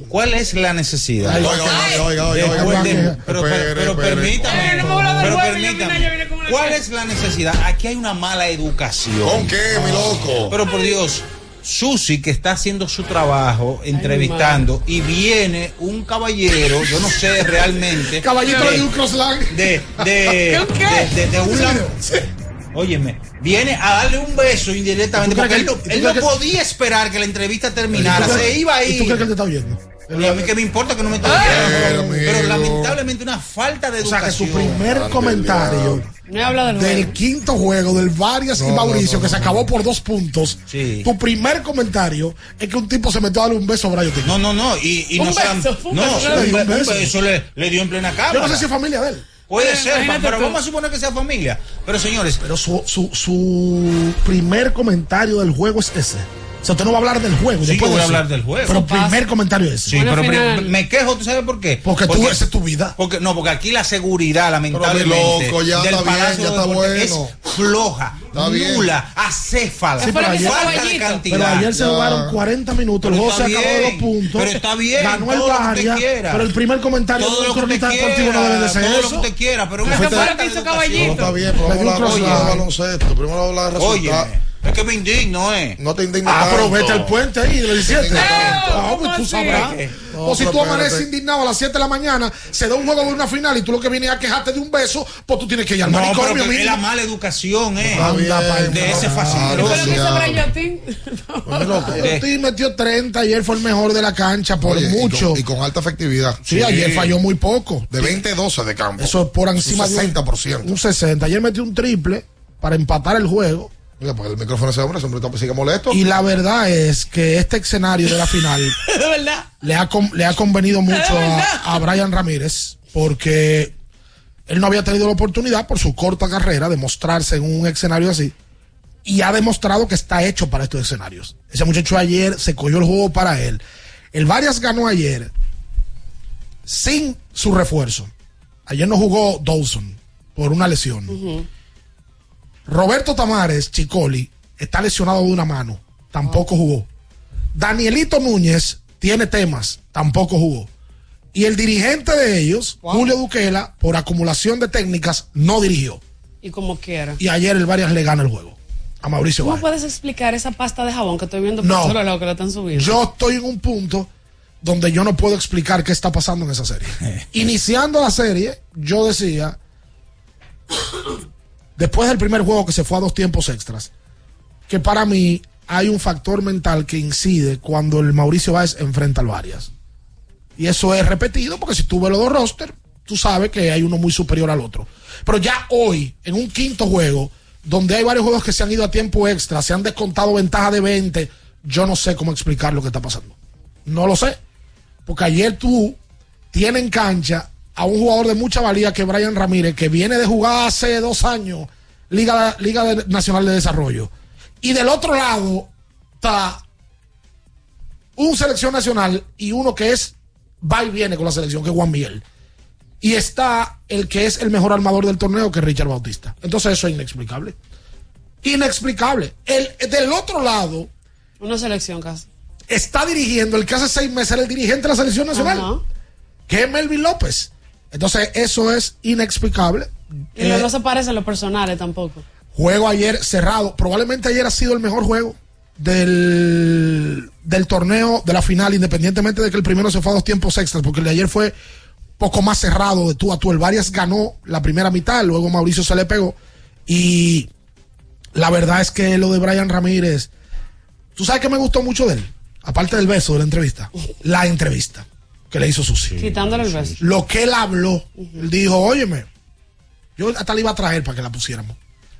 ¿Cuál es la necesidad? Oiga, oiga, oiga, oiga, oiga, de- pero, pero- permítame, no pero permítame. ¿Cuál es la necesidad? Aquí hay una mala educación. ¿Con qué, mi loco? Pero por Dios, Susi que está haciendo su trabajo entrevistando y viene un caballero, yo no sé realmente. Caballito de- de un crossland. de, de, de, de- un lam- Óyeme, viene a darle un beso indirectamente ¿Y tú porque él no, él que- podía esperar que la entrevista terminara, ¿Y tú crees- se iba a ¿Y tú crees que él te está oyendo? Y a mí que me importa que no me esté Pero, lamentablemente una falta de O sea, que su educación. primer comentario No he hablado del quinto juego del Varias y No, no, Mauricio, no, que se acabó por dos puntos, Sí. tu primer comentario es que un tipo se metió a darle un beso a Brayotín. No, no, no, y, y Un no sean- beso, un no, beso, un, le dio be- un un beso. beso le, le dio en plena cámara. Yo no sé si es familia de él. Puede Eh, ser, pero tú. vamos a suponer que sea familia. Pero señores, Pero su, su, su primer comentario del juego es ese. O sea, usted no va a hablar del juego. Sí, yo voy a eso. hablar del juego. Pero Eso primer comentario es ese. sí, Bueno, pero final- me quejo, ¿tú sabes por qué? Porque, tú, esa es tu vida. Porque, no, porque aquí la seguridad, lamentablemente, loco, ya del está bien, Palacio ya está bueno. es floja, Está bien. nula, acéfala, Sí, pero ayer- falta de caballito. cantidad. Pero ayer se jugaron 40 minutos, el Pero juego se está acabó de bien, dos puntos. pero está bien, Ganó el todo lo que Varia, usted quiera. pero el primer comentario todo lo que usted deportivo no debe de quiera, ser todo lo que eso. usted quiera, pero una Pero ¿qué fue lo que hizo. Caballito? Está bien, pero vamos a hablar de baloncesto. Primero hablar de resultados. Es que me indigno, ¿eh? No te indignes Ah, pero tanto. vete al puente ahí, le dices. Venga, Ah, pues tú ¿cómo sabrás. así? O si No, tú pero amaneces indignado a las 7 de la mañana, se da un juego de una final y tú lo que vienes a quejarte de un beso, pues tú tienes que ir al No, pero manicomio, que es la mala educación, ¿eh? Anda de ese carajo. fascinero. ¿Qué fue lo que loco. Sí, metió 30, ayer fue el mejor de la cancha por Oye, y con- mucho. Y con, alta efectividad. sí, ayer falló muy poco. De 20-12 de campo. Eso es por encima Un de un- 60%. Un 60. Ayer metió un triple para empatar el juego. Mira, pues el micrófono de ese hombre siempre está- sigue molesto. Y la verdad es que este escenario de la final De verdad. le ha, le ha convenido mucho a, a Brian Ramírez porque él no había tenido la oportunidad por su corta carrera de mostrarse en un escenario así y ha demostrado que está hecho para estos escenarios. Ese muchacho ayer se cogió el juego para él. El Varias ganó ayer sin su refuerzo. Ayer no jugó Dawson por una lesión. Roberto Tamares, Chicoli, está lesionado de una mano. Tampoco jugó. Danielito Núñez tiene temas. Tampoco jugó. Y el dirigente de ellos, Julio Duquela, por acumulación de técnicas, no dirigió. Y como quiera. Y ayer el Varias le gana el juego a Mauricio ¿Cómo puedes explicar esa pasta de jabón que estoy viendo por No. todos lados que la están subiendo? Yo estoy en un punto donde yo no puedo explicar qué está pasando en esa serie. Iniciando la serie, yo decía, después del primer juego que se fue a dos tiempos extras, que para mí hay un factor mental que incide cuando el Mauricio Báez enfrenta al Varias. Y eso es repetido porque si tú ves los dos rosters, tú sabes que hay uno muy superior al otro. Pero ya hoy, en un quinto juego, donde hay varios juegos que se han ido a tiempo extra, se han descontado ventaja de 20, yo no sé cómo explicar lo que está pasando. No lo sé. Porque ayer tú tienes en cancha a un jugador de mucha valía que es Brian Ramírez, que viene de jugar hace dos años Liga, Liga de- Nacional de Desarrollo. Y del otro lado está un selección nacional y uno que es va y viene con la selección, que es Juan Miguel. Y está el que es el mejor armador del torneo, que es Richard Bautista. Entonces eso es inexplicable. Inexplicable. El, del otro lado, Una selección casi. está dirigiendo el que hace seis meses era el dirigente de la selección nacional, Ajá. que es Melvin López. Entonces, eso es inexplicable. Y no, Eh, no se parecen los personales tampoco. Juego ayer cerrado. Probablemente ayer ha sido el mejor juego del, del torneo de la final, independientemente de que el primero se fue a dos tiempos extras, porque el de ayer fue poco más cerrado de tú a tú. El Varias ganó la primera mitad, luego Mauricio se le pegó. Y la verdad es que lo de Brian Ramírez, ¿tú sabes que me gustó mucho de él? Aparte del beso de la entrevista, la entrevista que le hizo Susi. Quitándole el beso. Lo que él habló, él dijo, óyeme, yo hasta le iba a traer para que la pusiéramos.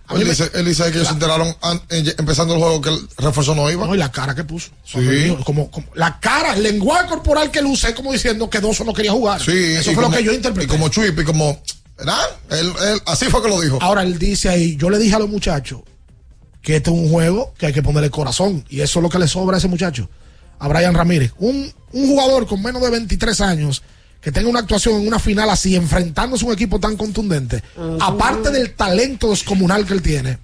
A mí Él me- dice, él dice que ellos se enteraron an- en- empezando el juego que el refuerzo no iba. No, y la cara que puso. Sí. Dijo, Como, como- la cara, el lenguaje corporal que luce como diciendo que Doso no quería jugar. Sí, Eso fue como- lo que yo interpreté. Y como Chuip y como. ¿Verdad? Él, él- así fue que lo dijo. Ahora él dice ahí, yo le dije a los muchachos que este es un juego que hay que ponerle corazón. Y eso es lo que le sobra a ese muchacho, a Brian Ramírez. Un, un jugador con menos de 23 años que tenga una actuación en una final así, enfrentándose a un equipo tan contundente, aparte del talento descomunal que él tiene,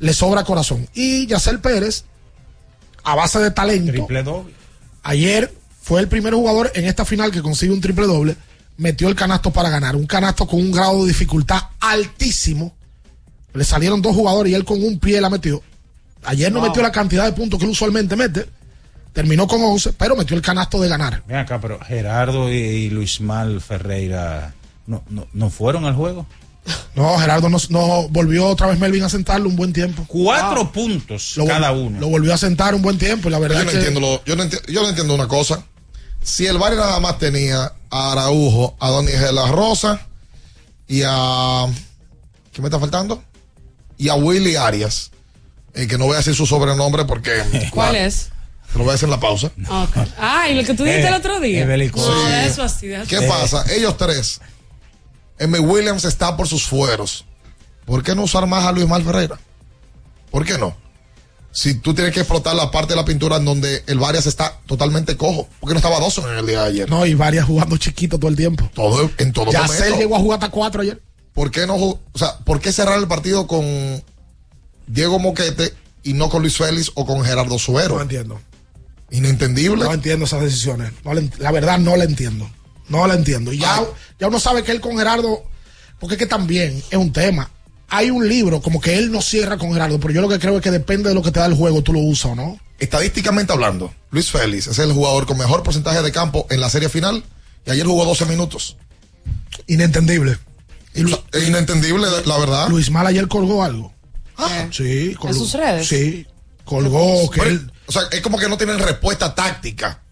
le sobra corazón. Y Yacel Pérez, a base de talento, Triple doble. Ayer fue el primer jugador en esta final que consigue un triple doble. Metió el canasto para ganar. Un canasto con un grado de dificultad altísimo. Le salieron dos jugadores y él con un pie la metió. Ayer no Wow. metió la cantidad de puntos que él usualmente mete. Terminó con 11, pero metió el canasto de ganar. Ven acá, pero Gerardo y, y Luis Mal Ferreira no, no, no fueron al juego. No, Gerardo no, no volvió otra vez Melvin a sentarlo un buen tiempo. Cuatro puntos Lo vol- cada uno. Lo volvió a sentar un buen tiempo y la verdad Yo no, es que entiendo lo- yo, no enti- yo no entiendo una cosa. Si el Valle nada más tenía a Araujo, a Don de la Rosa y a. ¿Qué me está faltando? Y a Willy Arias. eh, que no voy a decir su sobrenombre porque. ¿Cuál es? Lo voy a decir en la pausa. Ok. Ah, y lo que tú dijiste Eh, el otro día. es belicoso. No, eso así. de eso ¿Qué así. pasa? Ellos tres. M. Williams está por sus fueros. ¿Por qué no usar más a Luis Mal Ferreira? ¿Por qué no? Si tú tienes que explotar la parte de la pintura en donde el Varias está totalmente cojo. ¿Por qué no estaba Dawson en el día de ayer? no, y varias jugando chiquito todo el tiempo. Todo, en todo Ya momento. llegó a jugar hasta cuatro ayer. ¿Por qué no? O sea, ¿por qué cerrar el partido con Diego Moquete y no con Luis Félix o con Gerardo Suero? No entiendo. Inentendible. No entiendo esas decisiones. No le la verdad no la entiendo. No la entiendo. Y ya, ya uno sabe que él con Gerardo, porque es que también es un tema. Hay un libro como que él no cierra con Gerardo, pero yo lo que creo es que depende de lo que te da el juego, tú lo usas o no. Estadísticamente hablando, Luis Félix es el jugador con mejor porcentaje de campo en la serie final y ayer jugó 12 minutos. Inentendible. es inentendible, la verdad. Luis Mal ayer colgó algo. Ah. Sí, ¿En colgó. sus redes? Sí, colgó que Pero, él. O sea, es como que no tienen respuesta táctica.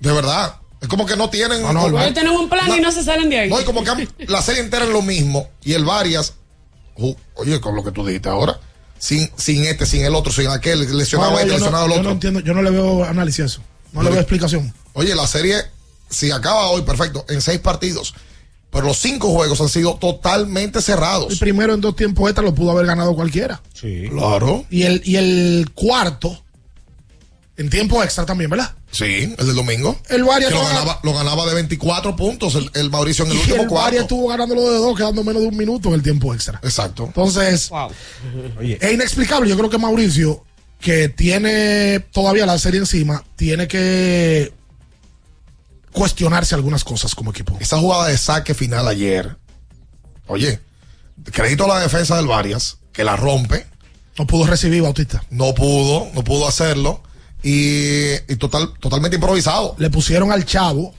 De verdad. Es como que no tienen. No, no, el Ellos tienen un plan y no se salen de ahí. No, y como que han- la serie entera es lo mismo. Y el Varias, ju- oye, con lo que tú dijiste ahora, sin, sin este, sin el otro, sin aquel, lesionado No, este, yo, no, lesionado el yo otro. no entiendo, yo no le veo análisis a eso. No le veo explicación. Oye, la serie, si acaba hoy, perfecto, en seis partidos. Pero los cinco juegos han sido totalmente cerrados. El primero en dos tiempos extra lo pudo haber ganado cualquiera. Sí. Claro. Y el, y el cuarto, en tiempo extra también, ¿verdad? Sí, el del domingo. El Varias Que lo ganaba, lo ganaba de 24 puntos el, el Mauricio en el Y último el cuarto. Varias estuvo ganándolo de dos, quedando menos de un minuto en el tiempo extra. Exacto. Entonces, Oye, es inexplicable. Yo creo que Mauricio, que tiene todavía la serie encima, tiene que cuestionarse algunas cosas como equipo. Esa jugada de saque final ayer. Oye, crédito a la defensa del Varias, que la rompe. No pudo recibir Bautista. No pudo, no pudo hacerlo. Y, y total, totalmente improvisado. Le pusieron al chavo,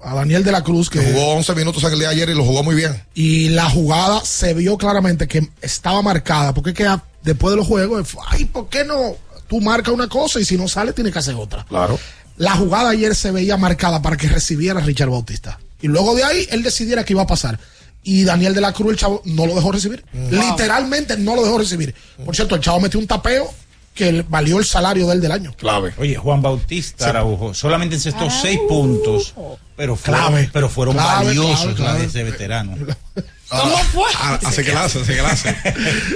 a Daniel de la Cruz, que Jugó 11 minutos en el día de ayer y lo jugó muy bien. y la jugada se vio claramente que estaba marcada, porque que después de los juegos, ay, ¿por qué no? Tú marcas una cosa y si no sale tienes que hacer otra. Claro. La jugada ayer se veía marcada para que recibiera a Richard Bautista. Y luego de ahí él decidiera qué iba a pasar. Y Daniel de la Cruz, el chavo, no lo dejó recibir. Literalmente no lo dejó recibir. Por cierto, el chavo metió un tapeo que le valió el salario de él del año. Clave. Oye, Juan Bautista Araujo solamente encestó seis puntos, pero fueron, Clave. pero fueron Clave, valiosos clave, la de ese veterano. ¿Cómo fue? Así que la hace, así que la hace.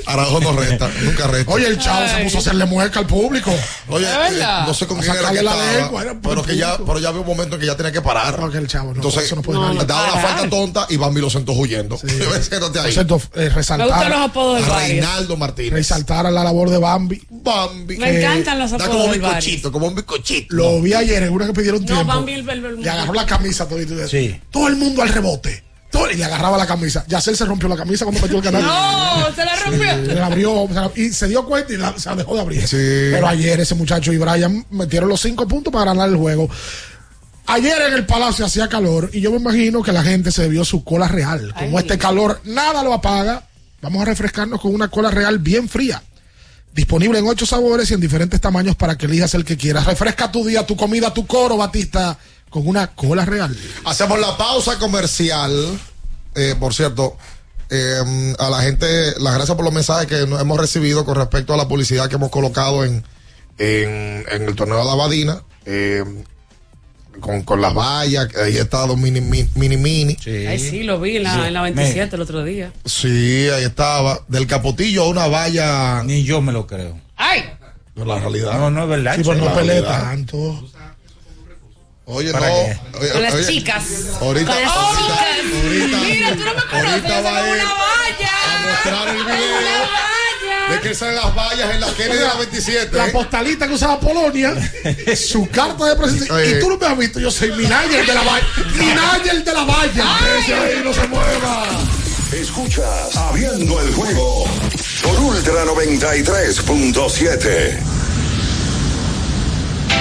Araujo no resta, nunca resta. Oye, el chavo se puso a hacerle mueca al público. Oye, eh, no sé con quién era que la estaba, por pero que ya, pero ya había un momento en que ya tenía que parar. No, que el chavo no, Entonces, eso no puede nadie. daba la falta tonta y Bambi lo sentó huyendo. Siéntate ahí. Por cierto, eh, resaltar, Me gustan los apodos del barrio. Reinaldo Martínez. resaltar a la labor de Bambi. Bambi. Me encantan los Da apodos como un bizcochito, como un bizcochito. Lo vi ayer en una que pidieron No, tiempo. Bambi el, el, el- Le agarró la camisa todo y todo eso. Todo el mundo al rebote. Todo- y le agarraba la camisa. Yacel se rompió la camisa cuando metió el canal. No, se la rompió. Se la abrió se la- y se dio cuenta y la- se la dejó de abrir. Pero ayer ese muchacho y Brian metieron los cinco puntos para ganar el juego. Ayer en el palacio hacía calor y yo me imagino que la gente se bebió su cola real. Como este calor nada lo apaga, vamos a refrescarnos con una cola real bien fría. Disponible en ocho sabores y en diferentes tamaños para que elijas el que quieras. Refresca tu día, tu comida, tu coro, Batista, con una cola real. Hacemos la pausa comercial. Eh, por cierto, eh, a la gente, las gracias por los mensajes que nos hemos recibido con respecto a la publicidad que hemos colocado en, en, en el torneo de la Badina. eh, con, con las vallas, ahí está dos mini mini mini. mini. Ay, sí, lo vi en la, en la 27 el otro día. Sí, ahí estaba. Del capotillo a una valla. Ni yo me lo creo. ¡Ay! No, la realidad. No, no es verdad. Sí, pero no realidad. tanto. Oye, ¿Para no. qué? Oye, Con las oye, chicas. Ahorita, Con las ahorita, chicas. ahorita, Mira, tú no me conoces, ahorita va soy él una valla. a mostrar el video de que salen las vallas en la Kennedy de la 27. La ¿eh? postalita que usaba Polonia, su carta de presencia. Oye. Y tú no me has visto, yo soy Minayer de la valla. Minayer de la valla. Ese ahí no se mueva. Escuchas Abriendo el juego por Ultra 93.7.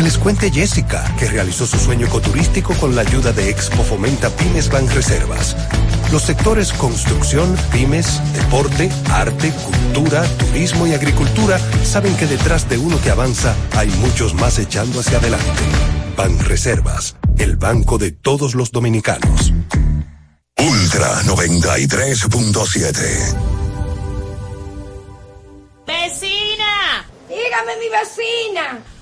Que les cuente Jessica, que realizó su sueño ecoturístico con la ayuda de Expo Fomenta Pymes Banreservas. Los sectores construcción, pymes, deporte, arte, cultura, turismo y agricultura saben que detrás de uno que avanza hay muchos más echando hacia adelante. Banreservas, el banco de todos los dominicanos. Ultra 93.7. ¡Vecina! Dígame, mi vecina.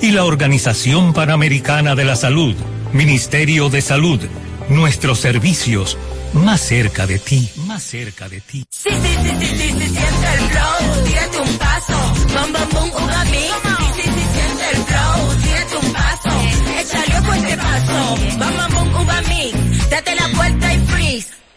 y la Organización Panamericana de la Salud. Ministerio de Salud, nuestros servicios más cerca de ti, más cerca de ti. Sí, sí, sí, sí, sí, sí, siente el un paso.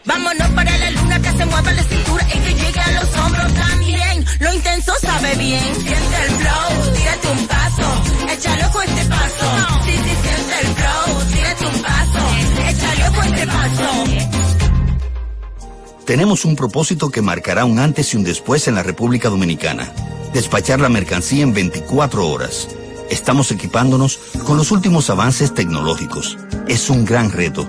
Vámonos para la luna que se mueva la cintura y que llegue a los hombros también. Lo intenso sabe bien. Siente el flow, tírate un paso, échalo con este paso. Sí, sí, siente el flow, tírate un paso, échalo con este paso. Tenemos un propósito que marcará un antes y un después en la República Dominicana. Despachar la mercancía en 24 horas. Estamos equipándonos con los últimos avances tecnológicos. Es un gran reto,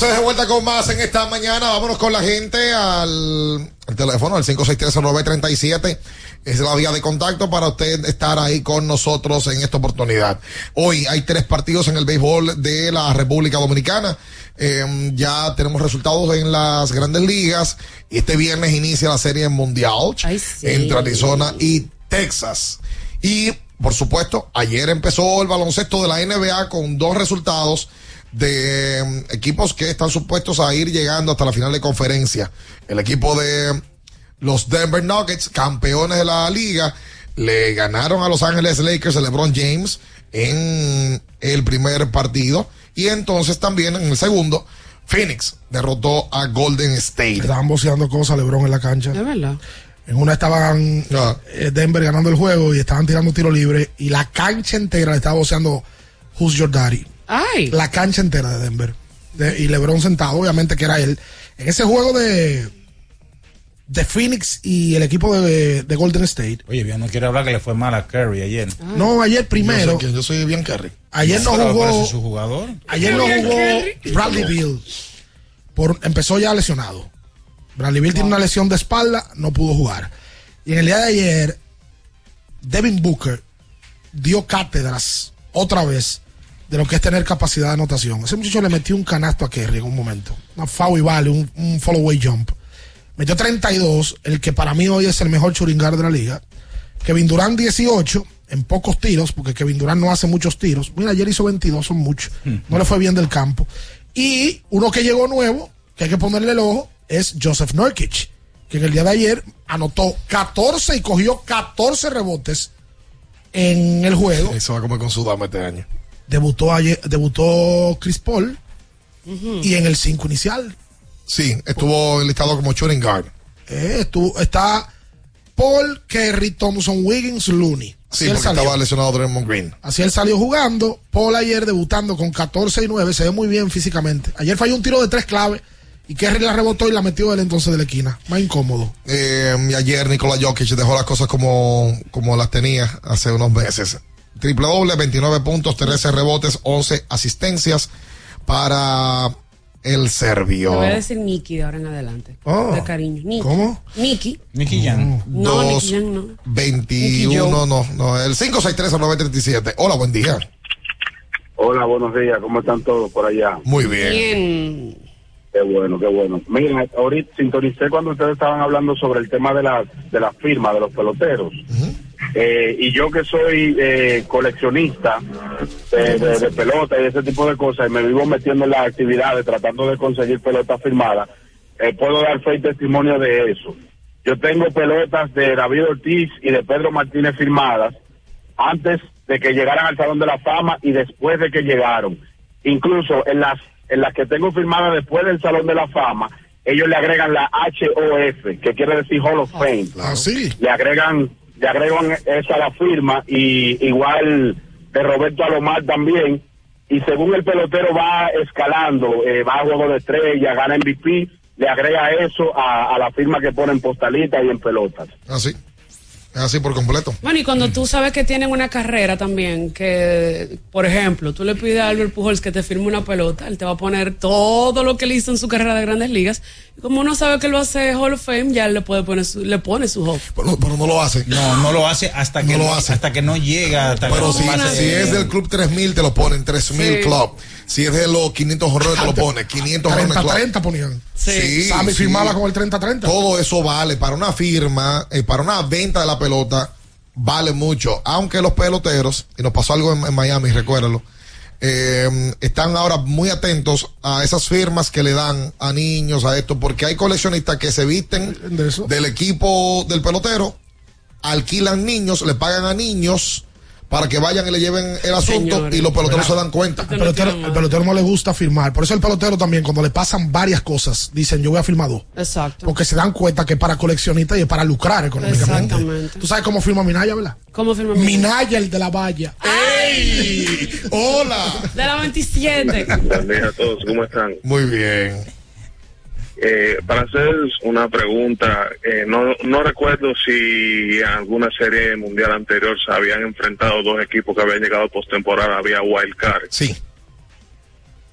Entonces de vuelta con más en esta mañana. Vámonos con la gente al, teléfono, al 5630937. Es la vía de contacto para usted estar ahí con nosotros en esta oportunidad. Hoy hay tres partidos en el béisbol de la República Dominicana. Eh, ya tenemos resultados en las grandes ligas. Y este viernes inicia la serie mundial entre Arizona y Texas. Y, por supuesto, ayer empezó el baloncesto de la NBA con dos resultados de mm, equipos que están supuestos a ir llegando hasta la final de conferencia. El equipo de los Denver Nuggets, campeones de la liga, le ganaron a Los Ángeles Lakers de LeBron James en el primer partido. Y entonces también en el segundo, Phoenix derrotó a Golden State. Estaban boceando cosas LeBron en la cancha. Es verdad. En una estaban eh, Denver ganando el juego y estaban tirando tiro libre y la cancha entera le estaba boceando Who's Your Daddy. Ay. La cancha entera de Denver. de- y LeBron sentado, obviamente que era él. En ese juego de, de Phoenix y el equipo de, de Golden State. Oye, bien, no quiere hablar que le fue mal a Curry ayer. No, ayer primero. Yo soy, yo soy bien Kerry. Ayer no jugó. su jugador. Ayer no jugó Bradley Bill. Por, empezó ya lesionado. Bradley Bill tiene una lesión de espalda, no pudo jugar. Y en el día de ayer, Devin Booker dio cátedras otra vez de lo que es tener capacidad de anotación. Ese muchacho le metió un canasto a Kerry en un momento. Una foul y vale, un, un follow away jump. Metió 32, el que para mí hoy es el mejor churingar de la liga. Kevin Durant 18, en pocos tiros, porque Kevin Durant no hace muchos tiros. Mira, ayer hizo 22, son muchos. No le fue bien del campo. Y uno que llegó nuevo, que hay que ponerle el ojo, es Joseph Nurkic, que en el día de ayer anotó 14 y cogió 14 rebotes en el juego. Eso va a comer con su dama este año. Debutó ayer, debutó Chris Paul y en el 5 inicial. Sí, estuvo listado como shooting guard. Eh, estuvo, está Paul, Kerry, Thompson, Wiggins, Looney. Así Sí, porque salió. estaba lesionado Draymond Green. Así él salió jugando. Paul ayer debutando con 14 y 9. Se ve muy bien físicamente. Ayer falló un tiro de tres claves. Y Kerry la rebotó y la metió él entonces de la esquina. Más incómodo. Eh, y ayer Nikola Jokic dejó las cosas como, como las tenía hace unos meses. Triple doble, 29 puntos, 13 rebotes, 11 asistencias para el Te serbio. voy a decir Nicky de ahora en adelante. Oh. De cariño. Nicky. ¿Cómo? Nicky. Nicky Jan. No, Dos, Nicky Young no. 21, no, no, el 563-937. Hola, buen día. Hola, buenos días. ¿Cómo están todos por allá? Muy bien. Bien. Qué bueno, qué bueno. Mira, ahorita sintonicé cuando ustedes estaban hablando sobre el tema de la, de la firma de los peloteros. Eh, y yo que soy eh, coleccionista de, de- de pelota y ese tipo de cosas, y me vivo metiendo en las actividades tratando de conseguir pelotas firmadas, eh, puedo dar fe y testimonio de eso. Yo tengo pelotas de David Ortiz y de Pedro Martínez firmadas antes de que llegaran al Salón de la Fama y después de que llegaron. Incluso en las en las que tengo firmadas después del Salón de la Fama, ellos le agregan la HOF, que quiere decir Hall of Fame. Ah, sí. Le agregan le agregan eso a la firma y igual de Roberto Alomar también. Y según el pelotero va escalando, eh, va a juego de estrella, gana MVP, le agrega eso a, la firma que pone en postalita y en pelotas. Así. Así por completo. Bueno, y cuando tú sabes que tienen una carrera también, que, por ejemplo, tú le pides a Albert Pujols que te firme una pelota, él te va a poner todo lo que él hizo en su carrera de grandes ligas. Y como uno sabe que a hacer Hall of Fame, ya él le puede poner su, le pone su Hall. Pero, pero no lo hace. No, no lo hace hasta que No lo hace. hasta que no llega. Hasta Pero que si, no si es del club 3000, te lo ponen 3000 Sí. club. Si es de los 500 horrores, te lo ponen 500 horrores club. 30-30 ponían. Sí, Sammy sí. firmaba con el 30-30. Todo eso vale para una firma, eh, para una venta de la pelota, vale mucho. Aunque los peloteros, y nos pasó algo en, en Miami, recuérdalo, eh, están ahora muy atentos a esas firmas que le dan a niños, a esto, porque hay coleccionistas que se visten del equipo del pelotero, alquilan niños, le pagan a niños para que vayan y le lleven el asunto Señores. y los peloteros se dan cuenta. El pelotero, el pelotero no le gusta firmar. Por eso el pelotero también, cuando le pasan varias cosas, dicen yo voy a firmar dos. Exacto. Porque se dan cuenta que es para coleccionistas y es para lucrar económicamente. Exactamente. Tú sabes cómo firma Minaya, ¿verdad? ¿Cómo firma Minaya, el de la valla. ¡Ey! ¡Hola! De la 27. Buen día a todos, ¿cómo están? Muy bien. Eh, para hacer una pregunta, eh, no, no recuerdo si en alguna serie mundial anterior se habían enfrentado dos equipos que habían llegado postemporada, había wild card. Sí.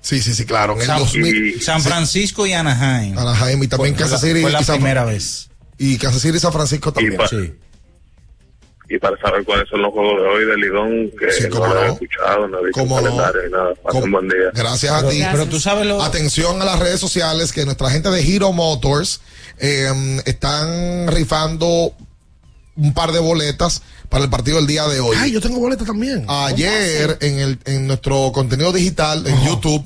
Sí, sí, sí, claro. En el San, 2000. San Francisco y Anaheim. Anaheim y también Fue- Kansas fue la- City. Fue la y San- primera vez. Y Kansas City y San Francisco también. pa- Y para saber cuáles son los juegos de hoy de Lidón, que no lo he escuchado, no he visto ¿Cómo no? calendario ni nada. Pasen un buen día. Gracias a ti. pero tú sabes lo- Atención a las redes sociales que nuestra gente de Hero Motors eh, están rifando un par de boletas para el partido del día de hoy. Ay, yo tengo boleta también. Ayer en, el, en nuestro contenido digital en YouTube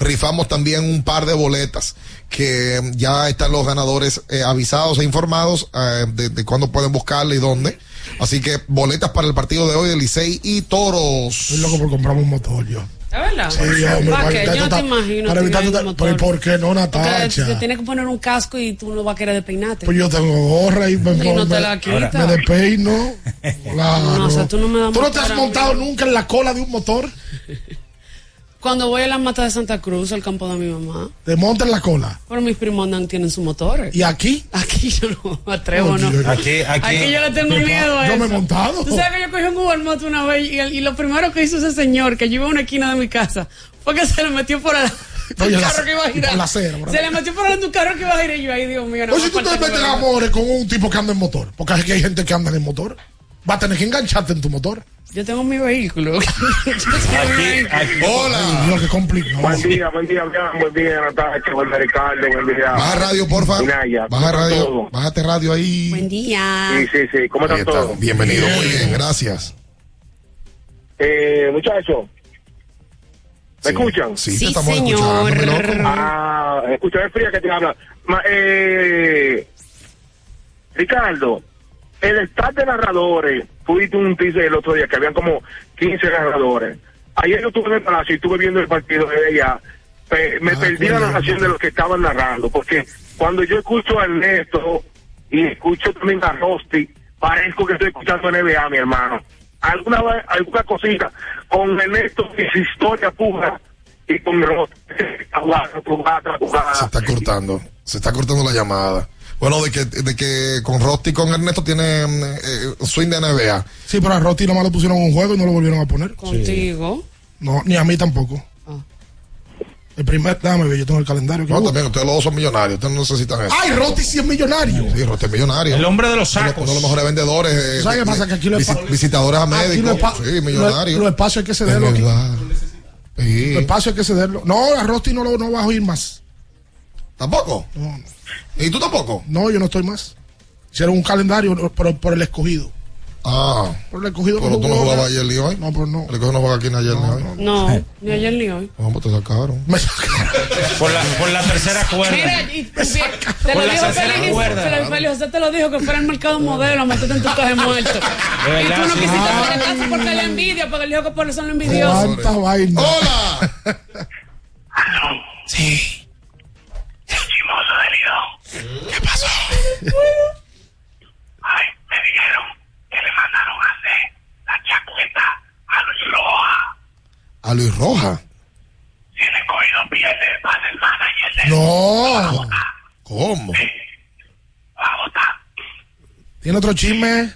rifamos también un par de boletas que ya están los ganadores eh, avisados e informados eh, de, de cuándo pueden buscarla y dónde. Así que boletas para el partido de hoy de Licey y Toros. Estoy loco por comprarme un motor yo. ¿Es verdad? Sí, hombre, ¿Para evitar Yo no te imagino. para evitar tota- motor. pero ¿y por qué no, Porque Natacha? te tienes que poner un casco y tú no vas a querer despeinarte. Pues yo tengo gorra y me, Y no te me- la quita. me despeino. Claro. No, o sea, tú no me das ¿Tú no te has montado nunca en la cola de un motor? Cuando voy a la mata de Santa Cruz, al campo de mi mamá, Te montan la cola. pero mis primos andan, tienen sus motores. ¿Y aquí? Aquí yo no me atrevo, ¿no? Aquí, aquí. Aquí yo le tengo Yo- miedo a yo me he montado. Tú sabes que yo cogí un Uber Moto una vez y, el- y lo primero que hizo ese señor, que yo iba a una esquina de mi casa, fue que se le metió por el, Oye, el la- carro que iba a girar. la acera, por se le metió por el tu carro que iba a girar y yo, ay Dios mío, no Oye, si tú te que metes me- amores con un tipo que anda en motor, porque aquí hay gente que anda en motor, va a tener que engancharte en tu motor. Yo tengo mi vehículo. Mi vehículo. Hola. Lo que complica. Buen día, buen día, buen día, Natacha, buen día, Ricardo, buen día. Baja radio, porfa. Minaya, ¿cómo Baja radio. todos? Bájate radio ahí. Buen día. Sí, sí, sí, ¿cómo están está. todos? Bienvenido, muy bien, gracias. Eh, muchachos, ¿me escuchan? Sí, te estamos escuchando, mi loco. Ah, escucha, es fría que te habla. Ma- eh, Ricardo, el staff de narradores, tuviste un teaser el otro día que habían como 15 narradores. Ayer yo estuve en el palacio y estuve viendo el partido de ella. Pe- me perdí la narración de los que estaban narrando, porque cuando yo escucho a Ernesto y escucho también a Rosti, parezco que estoy escuchando NBA, mi hermano. Alguna alguna cosita con Ernesto y su historia pura y con Rosti. Se está cortando. Se está cortando la llamada. Bueno, de que, de que con Rosti y con Ernesto tienen eh, swing de NBA. Sí, pero a Rotti nomás le pusieron un juego y no lo volvieron a poner. Contigo. No, ni a mí tampoco. El primer, ver, yo tengo el calendario. No, también ustedes los dos son millonarios. Ustedes no necesitan eso. ¡Ay, Rotti sí es millonario! Sí, Rotti es millonario. El hombre de los sacos. uno de los mejores vendedores. eh, ¿Sabes qué pasa? Que aquí lo visitadores a médicos. lo Sí, millonario. Los espacios hay que Es cederlo. aquí. verdad. Sí. Los espacios hay que cederlo. No, a Rotti no lo no vas a oír más. ¿Tampoco? No, no. ¿Y tú tampoco? No, yo no estoy más. Hicieron un calendario por, por el escogido. Ah. Por el escogido. Pero tú no jugabas ayer ni hoy. No, pues no. El escogido no juega aquí ni ayer ni hoy. No, ni ayer ni hoy. No, pues te sacaron. Me sacaron. Por la, por la tercera cuerda. Mira, y, te Por lo la dijo Félix, cuerda. Félix, Félix José te lo dijo que fuera el mercado modelo, meterte en tu caja de muerto. y tú no quisiste caso porque le envidia, porque él dijo que por eso lo envidioso. ¿Cuánta vaina? ¡Hola! Sí. Lidón. ¿Qué pasó? Ay, me dijeron que le mandaron a hacer la chaqueta a Luis Roja. A Luis Roja. Si el escogido pierde, va a ser manager de No. ¿Cómo? va a votar. ¿Tiene otro chisme?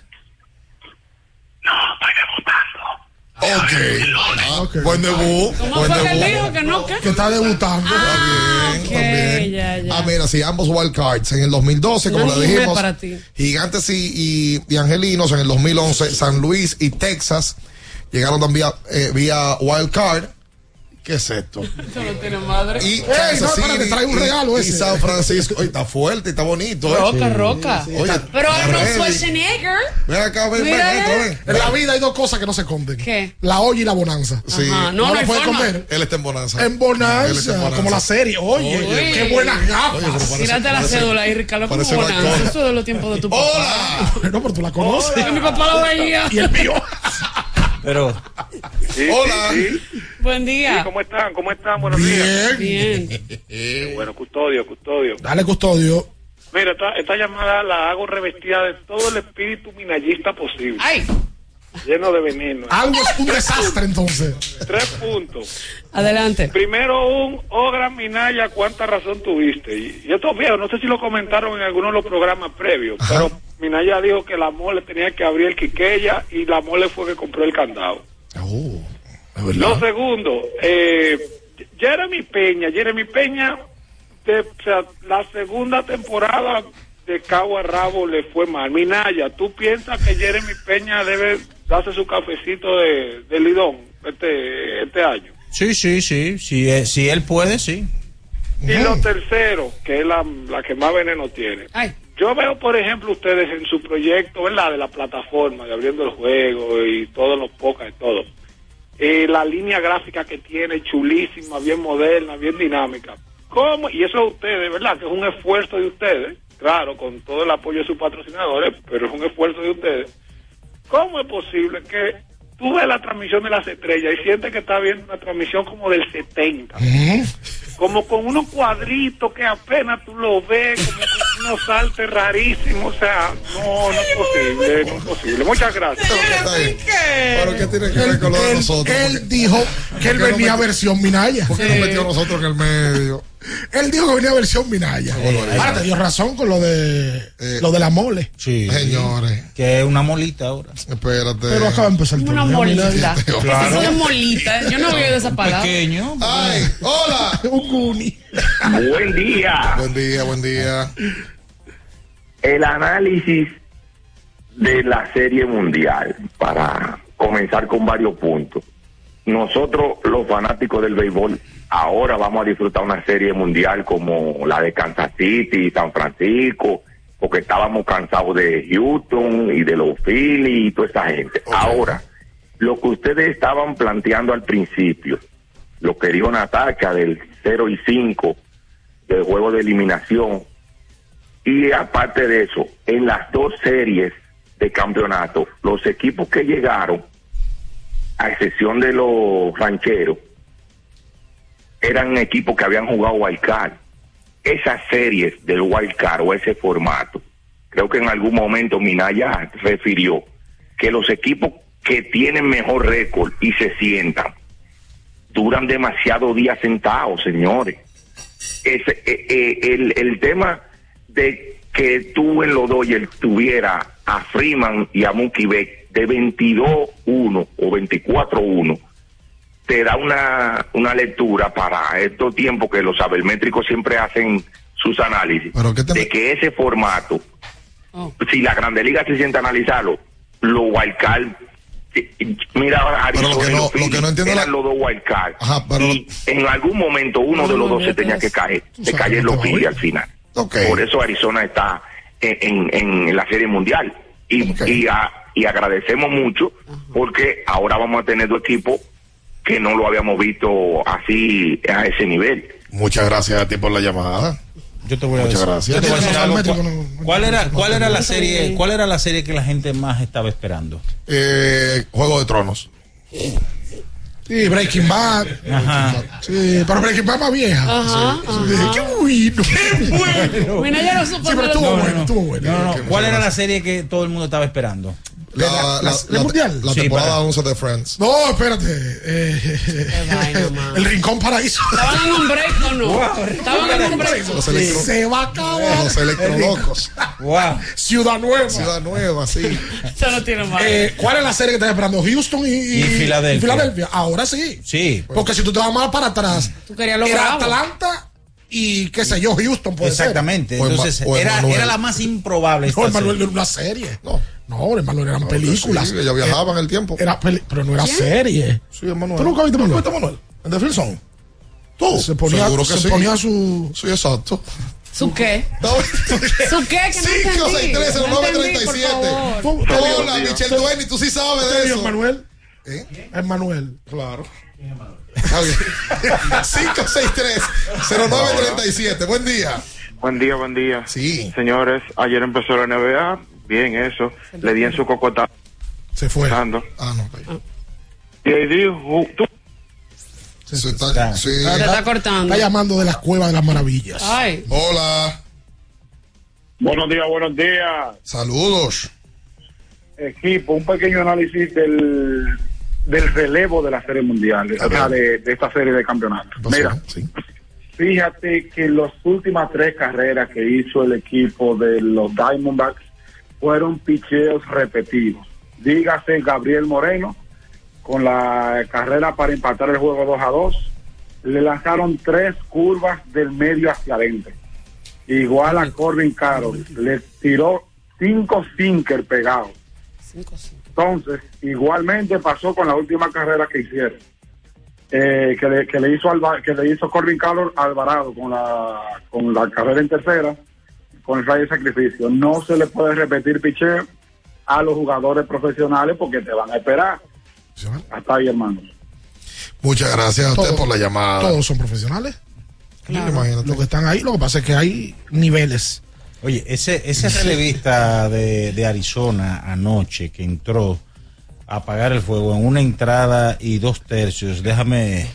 No, estoy debutando. Ok. Ok. Buen debut. ¿Cómo Buen fue que dijo que no? ¿Qué? Que está debutando. Ah, Bien, ok, también. ya, ya. Ah, mira, sí, ambos wildcards. En el 2012, como mujer dijimos. Gigantes y, y, y Angelinos. En el 2011, San Luis y Texas llegaron también eh, vía wildcard. ¿Qué es esto? Esto no tiene madre. Y Ey, Kansas no, espérate, City trae un y- regalo y, ese. San Francisco. Oye, está fuerte, está bonito. ¿eh? Roca, roca. Oye, Pero Arnold. Schwarzenegger. Ven acá, ven, ven, ven. En la vida hay dos cosas que no se esconden. ¿Qué? La olla y la bonanza. Sí. Ajá, No, no, no la forma. comer. Él está en bonanza. En Él está bonanza, en bonanza. como la serie. Oye, Oye. qué buenas Oye, gafas. Tírate la cédula ahí, Ricardo, como bonanza. Eso de los tiempos de tu papá. ¡Hola! no, pero tú la conoces. Que mi papá lo veía. Y el mío. Pero Hola. Buen día. ¿Cómo están? ¿Cómo están? Buenos días. Bien. Bien. Bueno, custodio, custodio. Dale custodio. Mira, esta, esta llamada la hago revestida de todo el espíritu minayista posible, Ay, lleno de veneno. Algo es un desastre entonces. Tres puntos. adelante. Primero un, oh gran Minaya, cuánta razón tuviste. Y, y esto es viejo, no sé si lo comentaron en alguno de los programas previos, pero Minaya dijo que la mole tenía que abrir el quiqueya y la mole fue que compró el candado. Oh, Lo segundo, eh, Jeremy Peña, Jeremy Peña, de- o sea, la segunda temporada de cabo a rabo le fue mal. Minaya, ¿tú piensas que Jeremy Peña debe darse su cafecito de, de lidón este, este año? sí, sí, sí. Si, eh, si él puede, sí. Y lo tercero, que es la, la que más veneno tiene. Ay, Yo veo, por ejemplo, ustedes en su proyecto, ¿verdad? De la plataforma, de abriendo el juego y todos los pocas y todo. Eh, la línea gráfica que tiene, chulísima, bien moderna, bien dinámica. ¿Cómo? Y eso es ustedes, ¿verdad? Que es un esfuerzo de ustedes, claro, con todo el apoyo de sus patrocinadores, pero es un esfuerzo de ustedes. ¿Cómo es posible que tú ves la transmisión de las estrellas y sientes que estás viendo una transmisión como del 70? Como con unos cuadritos que apenas tú lo ves, como con unos saltos rarísimos, o sea, no, no es posible, no es posible. Muchas gracias. Pero ¿qué tiene que ver con lo de nosotros? él dijo que él ¿Por qué no venía metió- versión Minaya. ¿Por qué no metió a nosotros en el medio? Él dijo que venía versión Minaya. Ahora te dio razón con lo de lo de la mole. Sí. Señores. Que es una molita ahora. Espérate. Pero acaba de empezar el Una molita. Minaya. Eso de molita. Yo no veo de esa palabra. Pequeño. Ay, hola. Un guni. Buen día. Buen día, buen día. El análisis de la Serie Mundial, para comenzar con varios puntos. Nosotros, los fanáticos del béisbol, ahora vamos a disfrutar una Serie Mundial como la de Kansas City, San Francisco, porque estábamos cansados de Houston y de los Phillies y toda esa gente. Ahora, lo que ustedes estaban planteando al principio, lo que dijo Natacha del 0 y 5 del juego de eliminación, y aparte de eso, en las dos series de campeonato, los equipos que llegaron, a excepción de los rancheros, eran equipos que habían jugado wild card. Esas series del wild card o ese formato, creo que en algún momento Minaya refirió que los equipos que tienen mejor récord y se sientan, duran demasiado días sentados, señores. Ese, eh, eh, el, el tema de que tú en los Dodgers tuviera a Freeman y a Mookie Beck de 22-1 o 24-1 te da una, una lectura para estos tiempos que los sabermétricos siempre hacen sus análisis de que ese formato si la Grande Liga se siente a analizarlo los wildcard eh, mira Pero lo que no- los lo que Phillies no entiendo eran la- los dos wildcard Ajá, pero y en algún momento uno de los dos se tenía que caer se cayeron los Phillies al final. Por eso Arizona está en, en- en la Serie Mundial. Y, y, a- y agradecemos mucho porque ahora vamos a tener dos equipos que no lo habíamos visto así a ese nivel. Muchas gracias a ti por la llamada. Yo te voy a Muchas decir, gracias. yo te voy a decir algo. Métrico ¿Cuál, cuál era, cuál era la serie, cuál era la serie que la gente más estaba esperando? Eh, Juego de Tronos. Sí, Breaking Bad. Ajá. Sí, pero Breaking Bad más vieja. Ajá, Sí. Qué bueno. Qué bueno. Mira, ya no supo Sí, pero estuvo bueno, estuvo bueno. No, no, ¿Cuál era la serie que todo el mundo estaba esperando? La, la, la- la mundial. la Sí, temporada para- 11 de Friends. No, espérate. Eh, el Rincón Paraíso. ¿Estaban en un break o no? ¿Estaban en un break? Los electro- Se va a acabar. Los electrolocos. Wow. Ciudad Nueva. Ciudad Nueva, sí. Eso no tiene más. Eh, ¿Cuál es la serie que estás esperando? Houston y, Y Filadelfia. y Filadelfia. Ahora sí. Sí. Porque si tú te vas más para atrás, Tú querías lo era bravo. Atlanta y qué sé yo, Houston puede Exactamente. Entonces, o era, era la más improbable. No, esta Emanuel serie. era una serie. No. No, Emanuel eran películas. Sí, ella viajaba en el tiempo. Era peli- pero no era ¿Quién? serie. Sí, Emanuel. ¿Tú nunca viste Manuel? ¿Viste Manuel? ¿En The Field Zone? ¿Tú? Se ponía, Seguro que se sí. ponía su. Sí, exacto. ¿Su qué? ¿Su qué? Que no 5, 6, entendí. 13, No 9, entendí, por 37. favor. Tú- Hola, Michelle Dueñi, tú sí sabes ¿Usted de eso. Manuel? ¿Eh? Emanuel. Claro. Está bien. 563 0937. Buen día. Buen día, buen día. Sí. Señores, ayer empezó la NBA. Bien, eso. Le di en su cocota. Se fue. Ah, no. Y ahí dijo, tú. Sí, está- sí. Se está cortando. Está llamando de las cuevas de las maravillas. Ay. Hola. Buenos días, buenos días. Saludos. Equipo, un pequeño análisis del, del relevo de la Serie Mundial, o sea, de, de esta serie de campeonatos. Mira, Sí. fíjate que las últimas tres carreras que hizo el equipo de los Diamondbacks fueron picheos repetidos. Dígase Gabriel Moreno con la carrera para empatar el juego 2 a 2. Le lanzaron tres curvas del medio hacia adentro. Igual a Corbin Carroll. Le tiró cinco sinker pegados. Entonces, igualmente pasó con la última carrera que hicieron. Eh, que, le, que le hizo Alva- que le hizo Corbin Carroll Alvarado con la con la carrera en tercera con el rayo de sacrificio no se le puede repetir picheo a los jugadores profesionales porque te van a esperar hasta ahí hermanos Muchas gracias a usted Todo- por la llamada. Todos son profesionales. Claro. Imagínate. Los que están ahí, lo que pasa es que hay niveles. Oye, ese, ese relevista de, de Arizona anoche que entró a apagar el fuego en una entrada y dos tercios, déjame.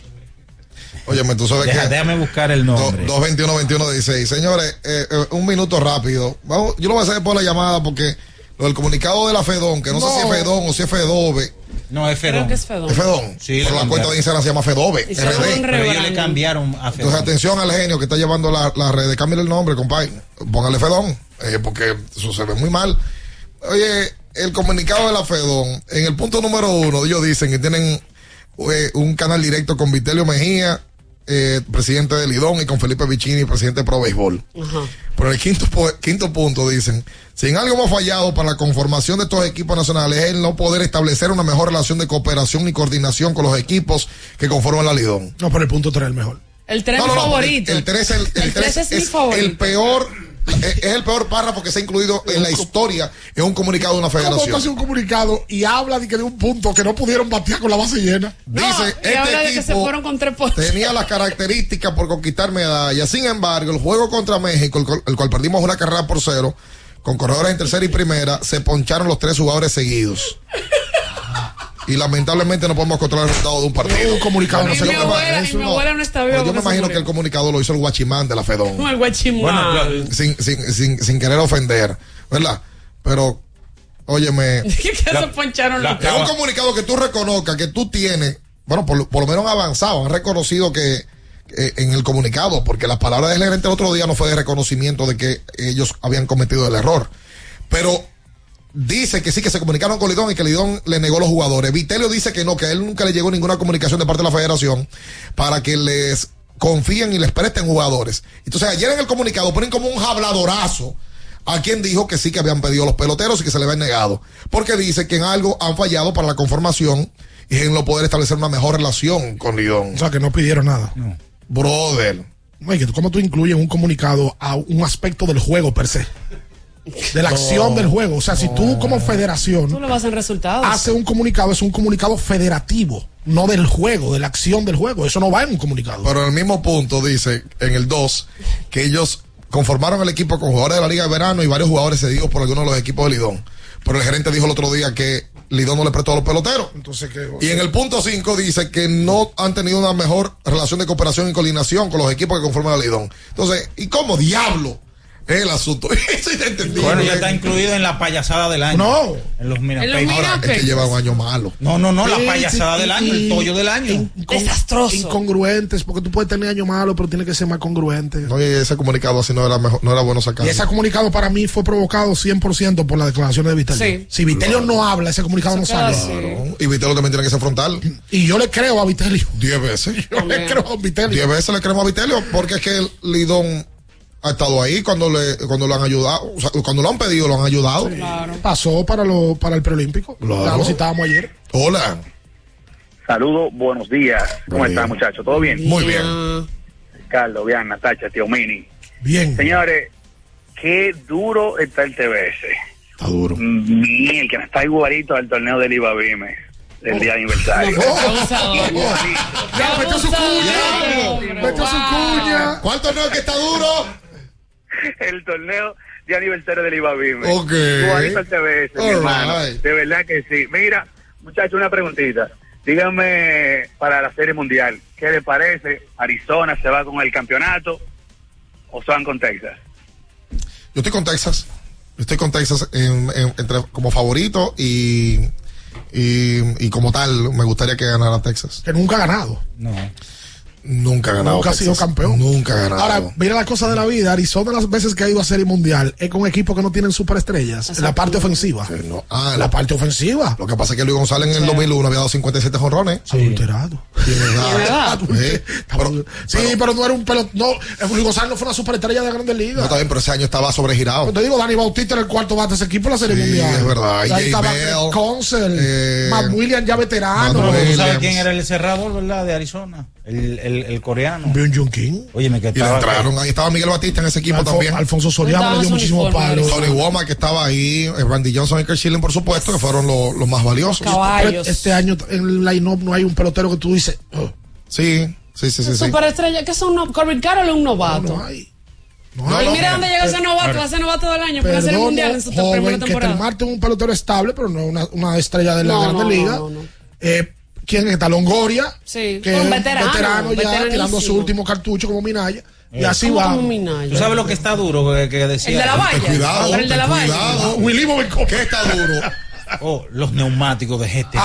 Óyeme, tú sabes Deja- que. déjame buscar el nombre. 221-21-16. Señores, eh, eh, un minuto rápido. Vamos, yo lo voy a hacer por la llamada porque lo del comunicado de la Fedón, que no, sé si es Fedón o si es Fedove. No, es Fedón. Creo que es Fedón. ¿Es Fedón? Sí, Pero la cuenta de Instagram se llama Fedove. RD. Pero ellos le cambiaron a Fedón. Entonces, atención al genio que está llevando la, la red. Cámbiale el nombre, compadre. Póngale Fedón, eh, porque eso se ve muy mal. Oye, el comunicado de la Fedón, en el punto número uno, ellos dicen que tienen eh, un canal directo con Vitelio Mejía, eh, presidente de Lidón, y con Felipe Vicini, presidente de Pro Béisbol. Pero el quinto, quinto punto dicen, si en algo hemos fallado para la conformación de estos equipos nacionales es el no poder establecer una mejor relación de cooperación y coordinación con los equipos que conforman la Lidón. No, pero el punto 3 es el mejor. El 3 No, es no, mi no, favorito. El, el 3 el, el El tres tres es mi es favorito. el peor, es, es el peor párrafo que se ha incluido en la historia en un comunicado de una ¿Cómo tú haces federación. un comunicado y habla de que de un punto que no pudieron batear con la base llena? No, Dice, y habla de este que se equipo fueron con tres ponches. tenía las características por conquistar medallas. Sin embargo, el juego contra México, el cual, el cual perdimos una carrera por cero, con corredores en tercera y primera, se poncharon los tres jugadores seguidos. Y lamentablemente no podemos controlar el resultado de un partido. Un comunicado no Y se mi lo abuela, y Eso mi no. abuela no está viva. Pero yo me imagino murió. que el comunicado lo hizo el guachimán de la Fedón. Como el guachimán. Bueno, sin, sin, sin, sin querer ofender, ¿verdad? Pero, óyeme, ¿Qué que La- se poncharon la- los es un comunicado que tú reconozcas que tú tienes, bueno, por, lo- por lo menos han avanzado, han reconocido que eh, en el comunicado, porque la palabra del gerente el otro día no fue de reconocimiento de que ellos habían cometido el error. Pero dice que sí, que se comunicaron con Lidón y que Lidón le negó los jugadores. Vitelio dice que no, que a él nunca le llegó ninguna comunicación de parte de la federación para que les confíen y les presten jugadores. Entonces ayer en el comunicado ponen como un habladorazo a quien dijo que sí que habían pedido los peloteros y que se le habían negado. Porque dice que en algo han fallado para la conformación y en no poder establecer una mejor relación con Lidón. O sea, que no pidieron nada. Brother. Oye, ¿cómo tú incluyes en un comunicado a un aspecto del juego per se? De la acción del juego. O sea, si tú como federación Tú lo vas en resultados. haces un comunicado, es un comunicado federativo, no del juego, de la acción del juego. Eso no va en un comunicado. Pero en el mismo punto dice, en el 2, que ellos conformaron el equipo con jugadores de la Liga de Verano y varios jugadores cedidos por algunos de los equipos de Lidón. Pero el gerente dijo el otro día que Lidón no le prestó a los peloteros. Entonces, ¿qué? Y en el punto 5 dice que no han tenido una mejor relación de cooperación y coordinación con los equipos que conforman a Lidón. Entonces, ¿y cómo diablo es el asunto? Eso ya entendí. Bueno, ya está incluido en la payasada del año. No. En los mira En los papers. Ahora, es que lleva un año malo. No, no, no, la payasada sí, del año, el tollo del año. Incon- Desastroso. Incongruentes, porque tú puedes tener año malo, pero tiene que ser más congruente. No, y ese comunicado así no era, mejor, no era bueno sacar. Y ese comunicado para mí fue provocado 100% por las declaraciones de Vitelio. Sí. Si Vitelio no habla, ese comunicado no sale. Claro. Y Vitelio también tiene que ser frontal. Y yo le creo a Vitelio. Diez veces. Yo le creo a Vitelio. Diez veces le creemos a Vitelio porque es que el Lidón ha estado ahí cuando le cuando lo han ayudado. O sea, cuando lo han pedido, lo han ayudado. Claro. Pasó para, lo, para el preolímpico. Claro. Ya lo citábamos ayer. Hola. Saludos, buenos días. ¿Cómo están, muchachos? ¿Todo bien? Muy bien. Carlos, bien, Natacha, tío Mini. Bien. Señores, qué duro está el TBS. Está duro. Miel, que está igualito al torneo del Ibabime del día de aniversario. Abusador. Ya, metió su cuña. hombre. Metió su cuña. ¿Cuál torneo que está duro? el torneo de aniversario del Ibabime. Ok. TBS, mi hermano. right. De verdad que sí. Mira, muchachos, una preguntita. Díganme para la Serie Mundial, ¿qué les parece? ¿Arizona se va con el campeonato o se van con Texas? Yo estoy con Texas. Yo estoy con Texas en- en- entre, como favorito y, y, y como tal, me gustaría que ganara Texas. Que nunca ha ganado. No. Nunca ha ganado. Nunca ha sido campeón. Nunca ha ganado. Ahora, mira la cosa de la vida. Arizona las veces que ha ido a Serie Mundial es con equipos que no tienen superestrellas. En la parte ofensiva. Sí, no. Ah, La parte ofensiva. Lo que pasa es que Luis González en el 2001 había dado 57 jonrones. Adulterado. Sí. Pero- Sí, pero, no era un pelot. No, Luis González no fue una superestrella de Grandes No, Ligas. está bien, pero ese año estaba sobregirado. Te digo, Dani Bautista era el cuarto bate de ese equipo en la Serie Sí, Mundial. es verdad. Y Ahí estaba eh, Matt Williams ya veterano. Matt ¿Tú Williams. sabes quién era el cerrador, verdad, de Arizona? El, el, el coreano. Byung Jun King. Oye, me que Y le estaba. entraron. Ahí estaba Miguel Batista en ese equipo también. Alfonso Soriano le dio Daban su muchísimo uniforme, palo. Tony Womack que estaba ahí, eh, Randy Johnson y Kirk Schilling, por supuesto, que fueron los, los más valiosos. Caballos. Este año en el line-up no hay un pelotero que tú dices. "Oh, Sí, sí, sí, sí. sí. Superestrella, que son no, Corbin Carroll es un novato. no hay. No, y no, mira dónde llegó ese novato, va a ser novato del año, por la Serie Perdón, Mundial en su primera joven, que temporada. Marte es un pelotero estable, pero no una, una estrella de la No, Grande no, Liga. no, no, no. Eh, ¿Quién está? Longoria. Sí, que un es veterano, veterano ya tirando su último cartucho como Minaya. Y Eh, así ¿Cómo va. como Minaya? ¿Tú sabes lo que está duro que, que decía? El de la valla. Cuidado, el de la valla. cuidado. Willy Bobenco. ¿Qué está duro? Oh, los neumáticos de GT.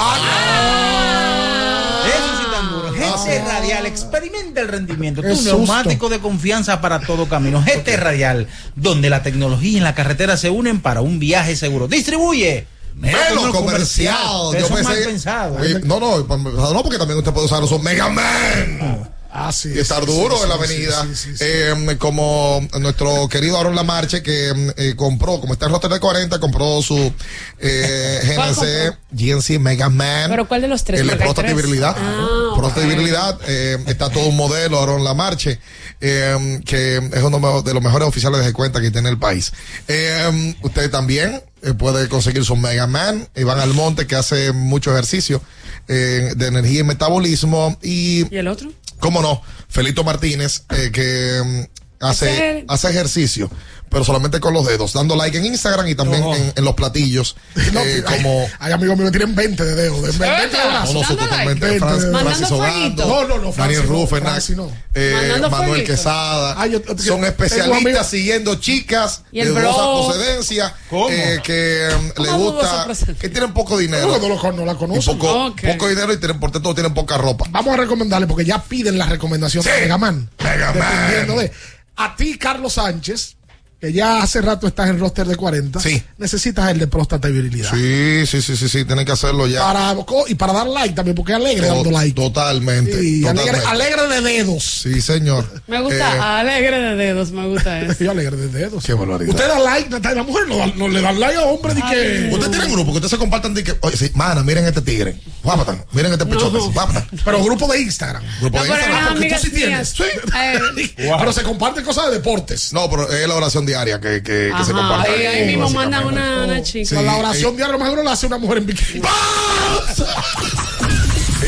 Eso sí tan duro. GT Radial, experimenta el rendimiento. Qué Tu susto. neumático de confianza para todo camino. GT Radial, donde la tecnología y la carretera se unen para un viaje seguro. Distribuye. Melo comercial. Eso Yo pensé- pensado. Eh, no, no, no, porque también usted puede usar esos Mega Man. Ah, sí. y estar sí, duro sí, en la avenida. sí, sí, sí. Eh, como nuestro querido Aaron Lamarche, que eh, compró, como está en roster de 40, compró su eh, ¿Cuál GNC, GNC Mega Man. ¿Pero cuál de los tres? El de virilidad. Ah, Virilidad. eh, está todo un modelo, Aaron Lamarche, eh, que es uno de los mejores oficiales de cuenta que tiene el país. Eh, usted también eh, puede conseguir su Mega Man. Iván Almonte, que hace mucho ejercicio eh, de energía y metabolismo. Y ¿Y el otro? ¿Cómo no? Felito Martínez, eh, que mm, hace, hace ejercicio, pero solamente con los dedos, dando like en Instagram y también en, en los platillos. No, eh, hay, como. hay amigos míos que tienen 20 de dedos. de 20 de No, brazos. no, totalmente like. Francis. Ogando, No, no, no, Francis Daniel no, Rufenac, Francis no. eh, Manuel fueguito. Quesada. Ah, yo- yo- son especialistas siguiendo chicas de dudosa procedencia ¿Cómo? eh, que mm, le ¿Cómo dudosa gusta, que tienen poco dinero. No, no, no la y conocen. poco, Ok. poco dinero y tienen, por tanto tienen poca ropa. Vamos a recomendarle porque ya piden la recomendación Sí. de Mega Man. Mega Man. Dependiendo de. A ti, Carlos Sánchez, que ya hace rato estás en roster de 40, Sí. necesitas el de próstata y virilidad. Sí, sí, sí, sí, sí, tienen que hacerlo ya. Para, y para dar like también, porque es alegre dando like. Totalmente. Y alegre, totalmente. alegre de dedos. Sí, señor. Me gusta Eh, alegre de dedos, me gusta eso. Yo alegre de dedos. Qué barbaridad. Usted da like, la mujer no, le dan like a hombre de que. Usted tiene grupo que ustedes se compartan de que, oye, sí, mana, miren este tigre. Guapatan, miren este pechote. No. guapatan. Pero grupo de Instagram. Grupo No, de Instagram. porque tú sí tienes. Eh, Pero se comparten cosas de deportes. No, pero es la oración diaria que, que, que se comparte. ahí, ahí mismo mandan una, una chica. Sí. Con la oración diaria, lo más seguro la hace una mujer en bikini.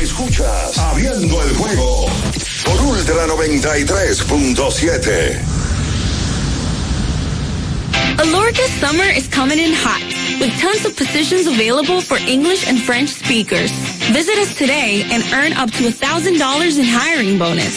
Escuchas Abriendo el juego por Ultra 93.7. Alorca summer is coming in hot, with tons of positions available for English and French speakers. Visit us today and earn up to $1,000 in hiring bonus.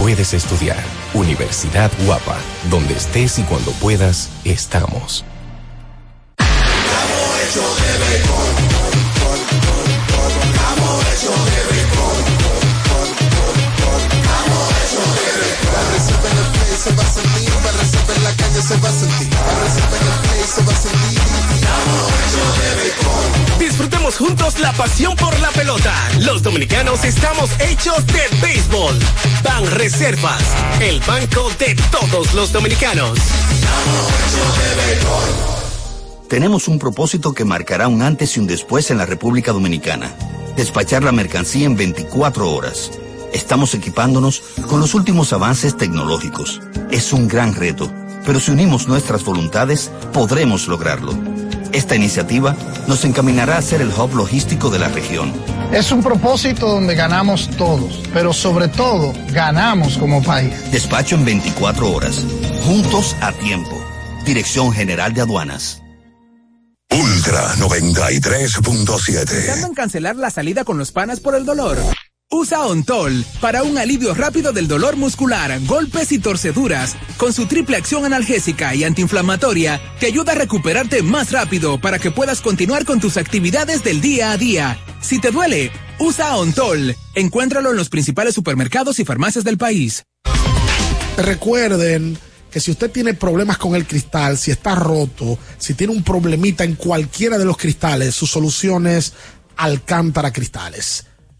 puedes estudiar. Universidad Guapa, donde estés y cuando puedas, estamos. Se va a sentir, en el play se va a sentir. Disfrutemos juntos la pasión por la pelota. Los dominicanos estamos hechos de béisbol. Ban Reservas, el banco de todos los dominicanos. Tenemos un propósito que marcará un antes y un después en la República Dominicana. Despachar la mercancía en 24 horas. Estamos equipándonos con los últimos avances tecnológicos. Es un gran reto, pero si unimos nuestras voluntades, podremos lograrlo. Esta iniciativa nos encaminará a ser el hub logístico de la región. Es un propósito donde ganamos todos, pero sobre todo ganamos como país. Despacho en 24 horas. Juntos a tiempo. Dirección General de Aduanas. Ultra 93.7. Pensando en cancelar la salida con los panas por el dolor. Usa Ontol para un alivio rápido del dolor muscular, golpes y torceduras. Con su triple acción analgésica y antiinflamatoria, te ayuda a recuperarte más rápido para que puedas continuar con tus actividades del día a día. Si te duele, usa Ontol. Encuéntralo en los principales supermercados y farmacias del país. recuerden que si usted tiene problemas con el cristal, si está roto, si tiene un problemita en cualquiera de los cristales, su solución es Alcántara Cristales.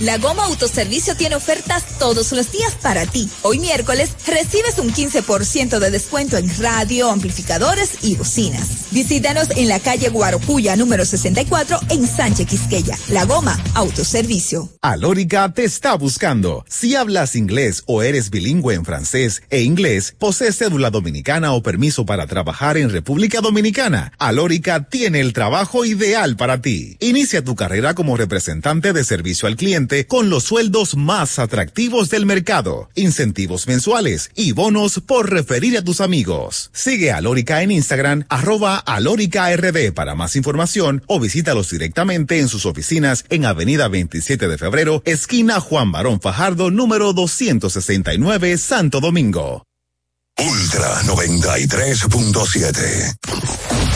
La Goma Autoservicio tiene ofertas todos los días para ti. Hoy miércoles recibes un 15% de descuento en radio, amplificadores y bocinas. Visítanos en la calle Guarocuya número 64 en Sánchez Quisqueya. La Goma Autoservicio. Alórica te está buscando. Si hablas inglés o eres bilingüe en francés e inglés, posees cédula dominicana o permiso para trabajar en República Dominicana, Alórica tiene el trabajo ideal para ti. Inicia tu carrera como representante de servicio al cliente con los sueldos más atractivos del mercado, incentivos mensuales y bonos por referir a tus amigos. Sigue a Lórica en Instagram, arroba alóricard para más información o visítalos directamente en sus oficinas en Avenida 27 de Febrero, esquina Juan Barón Fajardo, número 269, Santo Domingo. Ultra 93.7.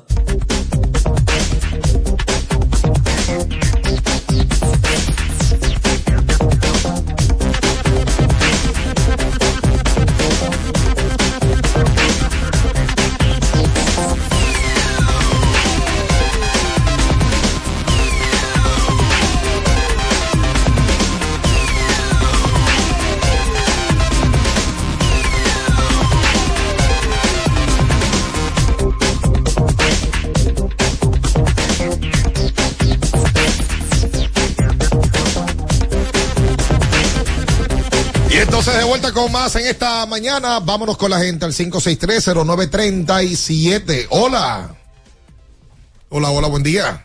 Entonces de vuelta con más en esta mañana. Vámonos con la gente al 5630937. Hola. Hola, hola, buen día.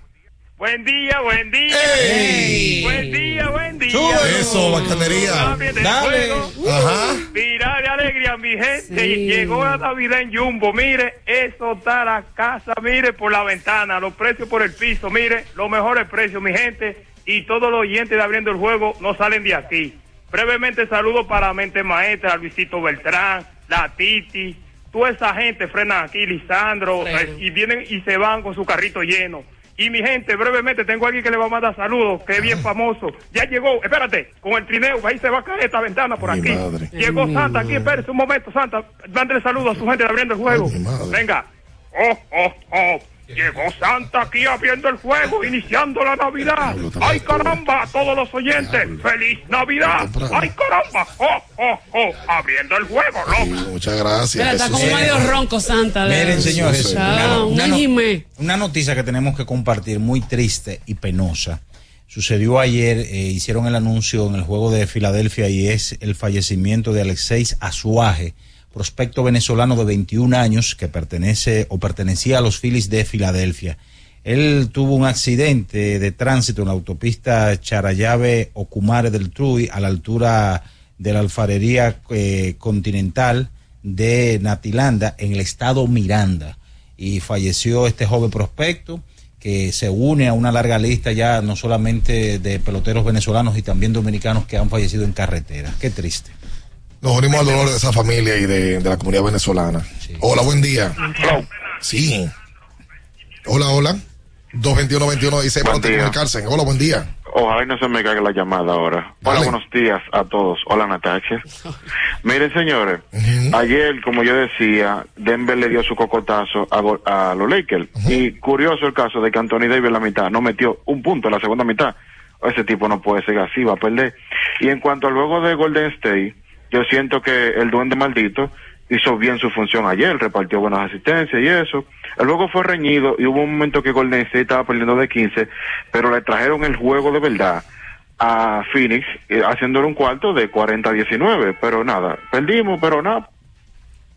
Buen día, buen día. Ey. Buen día, buen día. Súbelo. Eso, bacanería. Dale. juego. Ajá. Mira de alegría, mi gente. Sí. Llegó la Navidad en Jumbo. Mire, eso está la casa, mire, por la ventana. Los precios por el piso, mire, los mejores precios, mi gente. Y todos los oyentes de Abriendo el Juego no salen de aquí. Brevemente saludo para Mente Maestra, Luisito Beltrán, la Titi. Toda esa gente frenan aquí, Lisandro, eh, y vienen y se van con su carrito lleno. Y mi gente, brevemente, tengo alguien que le va a mandar saludos, que es bien famoso. Ya llegó, espérate, con el trineo, ahí se va a caer esta ventana por aquí. Llegó Santa aquí, espérese un momento, Santa. Mándele saludos a su gente abriendo el juego. Venga. Oh, oh, oh. Llegó Santa aquí abriendo el juego, iniciando la Navidad. ¡Ay, caramba! A todos los oyentes, ¡Feliz Navidad! ¡Ay, caramba! ¡Oh, oh, oh! Abriendo el juego, loco. Muchas gracias. Mira, está como medio ronco Santa. Miren, señores, una noticia que tenemos que compartir muy triste y penosa. Sucedió ayer, eh, hicieron el anuncio en el juego de Filadelfia y es el fallecimiento de Alexeis Azuaje, prospecto venezolano de 21 años que pertenece o pertenecía a los Phillies de Filadelfia. Él tuvo un accidente de tránsito en la autopista Charayave Ocumare del Truy a la altura de la alfarería eh, continental de Natilanda en el estado Miranda y falleció este joven prospecto que se une a una larga lista ya no solamente de peloteros venezolanos y también dominicanos que han fallecido en carretera. Qué triste. Nos unimos al dolor de esa familia y de, de la comunidad venezolana. Hola, buen día. Sí. Hola, hola. 221-21 dice para día. comunicarse. Hola, buen día. Ojalá y no se me caiga la llamada ahora. Hola, buenos días a todos. Hola, Natacha. Miren, señores, ayer, como yo decía, Denver le dio su cocotazo a los Lakers. Y curioso el caso de que Anthony Davis en la mitad no metió un punto en la segunda mitad. Ese tipo no puede ser así, va a perder. Y en cuanto al juego de Golden State, yo siento que el duende maldito hizo bien su función ayer, repartió buenas asistencias y eso. El juego fue reñido y hubo un momento que Golden State estaba perdiendo de 15, pero le trajeron el juego de verdad a Phoenix, eh, haciéndole un cuarto de 40 a 19. Pero nada, perdimos, pero nada.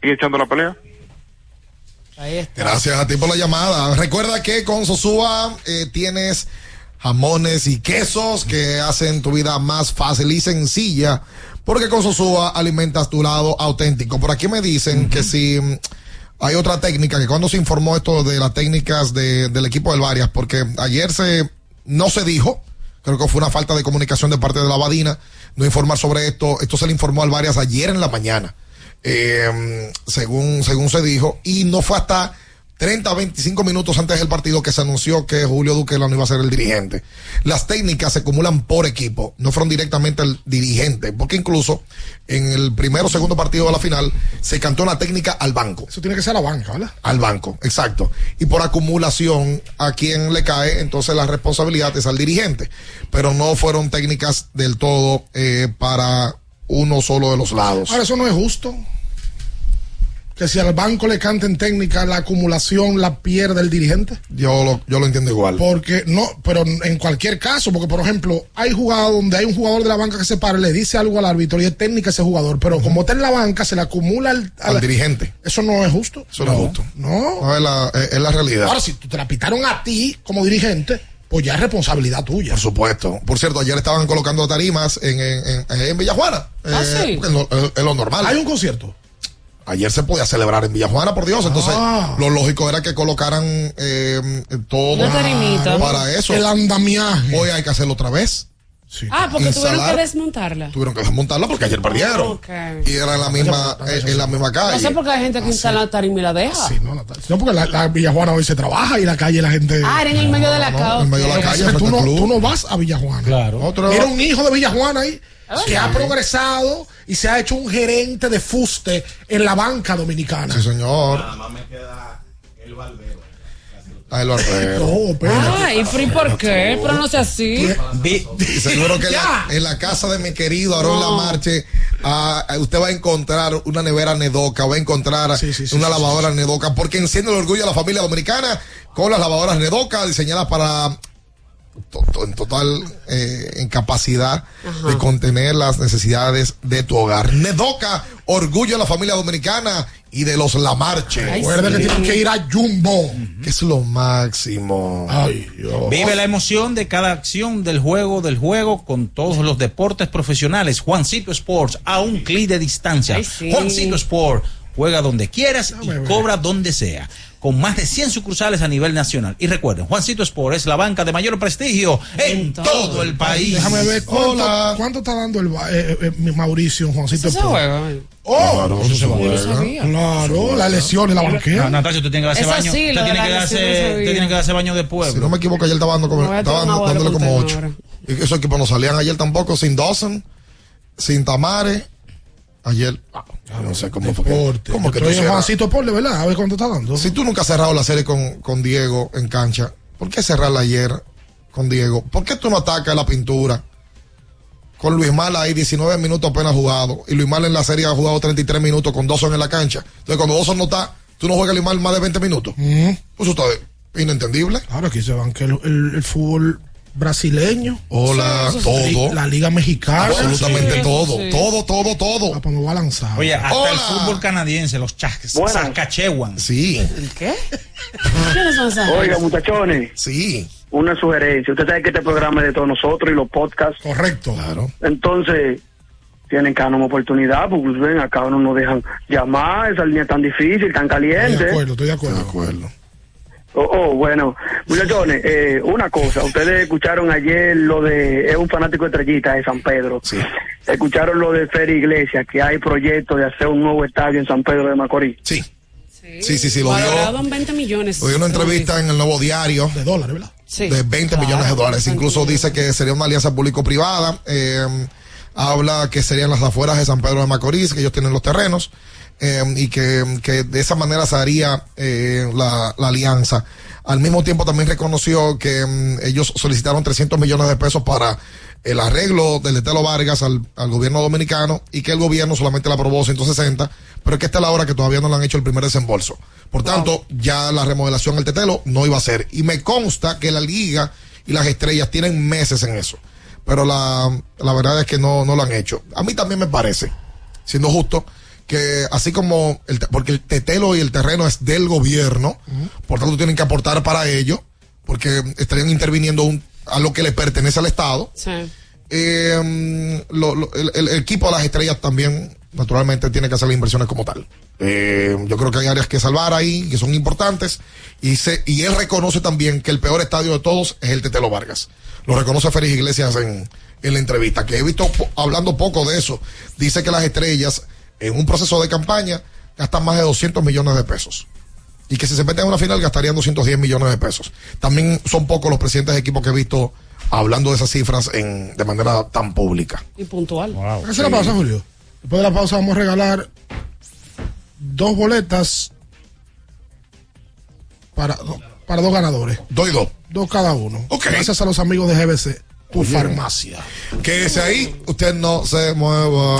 Y echando la pelea. Gracias a ti por la llamada. Recuerda que con Sosúa eh, tienes jamones y quesos que hacen tu vida más fácil y sencilla. Porque con Sosúa alimentas tu lado auténtico. Por aquí me dicen que si mm, hay otra técnica, que cuando se informó esto de las técnicas de- del equipo del Varias, porque ayer se no se dijo, creo que fue una falta de comunicación de parte de la Badina, no informar sobre esto. Esto se le informó al Varias ayer en la mañana eh, según, según se dijo, y no fue hasta 30 25 minutos antes del partido que se anunció que Julio Duque no iba a ser el dirigente. Las técnicas se acumulan por equipo, no fueron directamente el dirigente, porque incluso en el primero o segundo partido de la final se cantó una técnica al banco. Eso tiene que ser a la banca, ¿verdad? Al banco, exacto. Y por acumulación, a quien le cae, entonces la responsabilidad es al dirigente. Pero no fueron técnicas del todo eh, para uno solo de los lados. Ahora, eso no es justo. Que si al banco le canten técnica, la acumulación la pierde el dirigente. Yo lo, yo lo entiendo igual. Porque no, pero en cualquier caso, porque por ejemplo, hay jugados donde hay un jugador de la banca que se para, le dice algo al árbitro y es técnica ese jugador, pero como está en la banca, se le acumula al, Al dirigente. Eso no es justo. Eso no, es justo. No. es, la, es- es la realidad. Ahora, si te la pitaron a ti como dirigente, pues ya es responsabilidad tuya. Por supuesto. Por cierto, ayer estaban colocando tarimas en, en, en, en Villajuana. Ah, sí. Es lo, es- es lo normal. Hay un concierto. Ayer se podía celebrar en Villajuana, por Dios. Entonces, Ah. lo lógico era que colocaran eh, todo para eso. El andamiaje. Hoy hay que hacerlo otra vez. Ah, porque tuvieron que desmontarla. Tuvieron que desmontarla porque ayer perdieron. Ok. Y era en la misma, eh, en la misma calle. No sé por qué hay gente que instala tarima y la deja. No, porque la, la Villajuana hoy se trabaja y la calle la gente. Ah, era en el medio de la calle. en medio de la calle, tú, no, tú no vas a Villajuana. Claro. Otro- Era un hijo de Villajuana ahí Ah, que ha progresado y se ha hecho un gerente de fuste en la banca dominicana. Sí, señor. Ah, el barbero. No, pero. Ay, pero ¿y por qué? Pero no sea así. Y seguro que en la, en la casa de mi querido Aarón No. Lamarche, ah, ah, usted va a encontrar una nevera Nedoca, va a encontrar una lavadora Nedoca, porque enciende el orgullo de la familia dominicana con las lavadoras Nedoca diseñadas para to- to- en total eh, en capacidad de contener las necesidades de tu hogar. Nedoca, orgullo de la familia dominicana y de los Lamarche. Recuerda que tienen que ir a Jumbo. Que es lo máximo. Ay, Dios. Vive la emoción de cada acción del juego, del juego, con todos los deportes profesionales. Juancito Sports, a un clic de distancia. Ay, sí. Juancito Sport, juega donde quieras y cobra donde sea. Con más de 100 sucursales a nivel nacional. Y recuerden, Juancito Sport es la banca de mayor prestigio en todo el país. Déjame ver cuánto, Hola. cuánto está dando el ba- eh, eh, mi Mauricio Juancito. Sport? Oh, Claro, eso se claro, la lesión y la banquera. No, Natasha, usted tiene que darse Eso baño. sí, usted tiene que darse, usted tiene que darse baño de pueblo. Si no me equivoco, ayer estaba dando como, Me voy a estaban tomar agua de dándole como Montego ocho. ahora. Y esos equipos no salían ayer tampoco, sin Dawson, sin Tamare. Ayer, ah, no sé cómo fue. Deporte. ¿Cómo que tú? Juancito verdad, a ver cuánto está dando. Si tú nunca has cerrado la serie con, con Diego en cancha, ¿por qué cerrarla ayer con Diego? ¿Por qué tú no atacas la pintura? Con Luis Mala ahí 19 minutos apenas jugado. Y Luis Mala en la serie ha jugado 33 minutos con Dawson en la cancha. Entonces cuando Dawson no está, tú no juegas Luis Mala más de 20 minutos. Mm. Pues eso está inentendible. Ahora aquí se van que el, el- el fútbol brasileño. Hola, Sí, todo. La Liga Mexicana. Absolutamente Sí. todo, Sí. todo, todo, todo. Ah, pues me voy a lanzar. Oye, hasta Hola. el fútbol canadiense, los Chas- Buenas. Saskatchewan. Sí. ¿El qué? ¿Quiénes son esas? Oiga, muchachones. Sí. Una sugerencia. Usted sabe que este programa es de todos nosotros y los podcasts. Correcto. Claro. Entonces, tienen cada una oportunidad, porque ven, acá no nos dejan llamar, esa línea tan difícil, tan Estoy caliente. de acuerdo, estoy de acuerdo. De acuerdo. Oh, oh, bueno, muchachones, eh, una cosa, ustedes escucharon ayer lo de, es un fanático de estrellita de San Pedro. Escucharon lo de Fer Iglesias, que hay proyectos de hacer un nuevo estadio en San Pedro de Macorís. Sí. Sí, sí, sí, lo dio. en 20 millones. Lo dio una entrevista en el Nuevo Diario. De dólares, ¿verdad? Sí. de 20 Claro, millones de dólares. Incluso dice que sería una alianza público-privada. eh, habla que serían las afueras de San Pedro de Macorís, que ellos tienen los terrenos, eh, y que, que de esa manera se haría eh, la, la alianza. Al mismo tiempo también reconoció que mm, ellos solicitaron 300 millones de pesos para el arreglo del Etelo Vargas al, al gobierno dominicano y que el gobierno solamente le aprobó 160, pero que esta es la hora que todavía no le han hecho el primer desembolso. Por tanto, ya la remodelación del Tetelo no iba a ser. Y me consta que la liga y las estrellas tienen meses en eso. Pero la, la verdad es que no, no lo han hecho. A mí también me parece, siendo justo, que así como, el, porque el tetelo y el terreno es del gobierno, por tanto tienen que aportar para ello, porque estarían interviniendo un- a lo que le pertenece al Estado. Sí. Eh, lo- lo- el, el equipo de las estrellas también, naturalmente, tiene que hacer las inversiones como tal. Eh, yo creo que hay áreas que salvar ahí, que son importantes, y, se, y él reconoce también que el peor estadio de todos es el Tetelo Vargas. Lo reconoce Félix Iglesias en, en la entrevista, que he visto po- hablando poco de eso. Dice que las estrellas, en un proceso de campaña, gastan más de 200 millones de pesos. Y que si se meten en una final gastarían 210 millones de pesos. También son pocos los presidentes de equipo que he visto hablando de esas cifras en, de manera tan pública. Y puntual. Hacer la pausa, Julio. Después de la pausa vamos a regalar dos boletas para, para dos ganadores. Dos y dos. Dos cada uno. Gracias a los amigos de GBC, tu Oye. farmacia. Quédese ahí, usted no se mueva.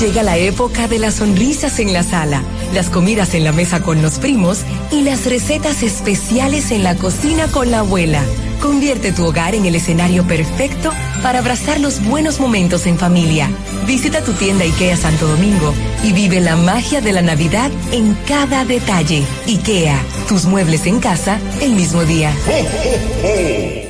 Llega la época de las sonrisas en la sala, las comidas en la mesa con los primos y las recetas especiales en la cocina con la abuela. Convierte tu hogar en el escenario perfecto para abrazar los buenos momentos en familia. Visita tu tienda IKEA Santo Domingo y vive la magia de la Navidad en cada detalle. IKEA, tus muebles en casa el mismo día.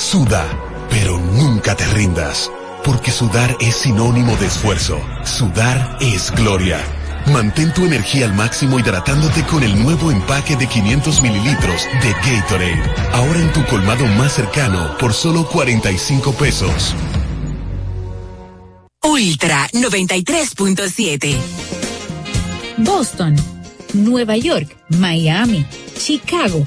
suda, pero nunca te rindas, porque sudar es sinónimo de esfuerzo, sudar es gloria. Mantén tu energía al máximo hidratándote con el nuevo empaque de 500 mililitros de Gatorade, ahora en tu colmado más cercano por solo 45 pesos. Ultra 93.7. Boston, Nueva York, Miami, Chicago.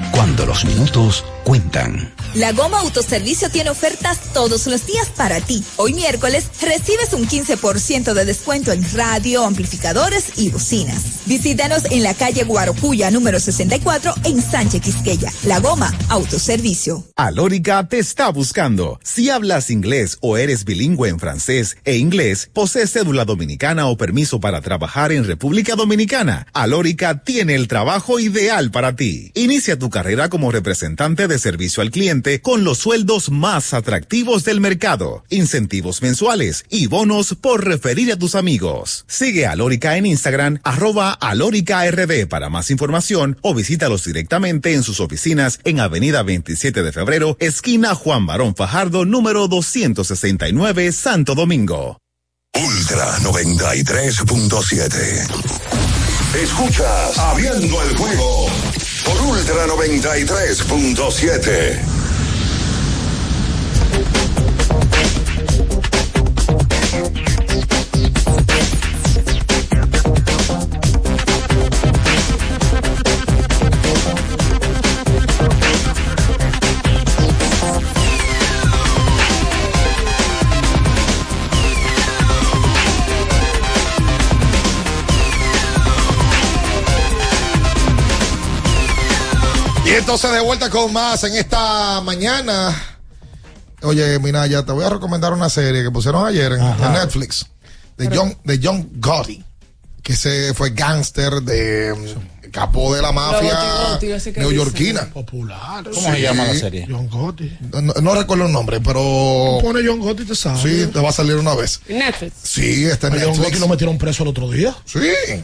cuando los minutos cuentan. La Goma Autoservicio tiene ofertas todos los días para ti. Hoy miércoles recibes un 15% de descuento en radio, amplificadores y bocinas. Visítanos en la calle Guarocuya número 64 en Sánchez Quisqueya. La Goma Autoservicio. Alórica te está buscando. Si hablas inglés o eres bilingüe en francés e inglés, posees cédula dominicana o permiso para trabajar en República Dominicana, Alórica tiene el trabajo ideal para ti. Inicia tu carrera como representante de servicio al cliente con los sueldos más atractivos del mercado, incentivos mensuales y bonos por referir a tus amigos. Sigue a Lórica en Instagram, arroba RD para más información o visítalos directamente en sus oficinas en Avenida 27 de Febrero, esquina Juan Barón Fajardo, número 269, Santo Domingo. Ultra 93.7. Escuchas Abriendo el juego por Ultra 93.7. entonces de vuelta con más en esta mañana. Oye, Minaya, te voy a recomendar una serie que pusieron ayer en, en Netflix de John, de John Gotti, que se fue gángster de capo de la mafia neoyorquina. Popular. ¿Cómo se llama la serie? John Gotti. No, no recuerdo el nombre, pero Pone John Gotti, te sabe. sí, te va a salir una vez. Netflix. Sí, está en A John Netflix. Gotti lo metieron preso el otro día. Sí,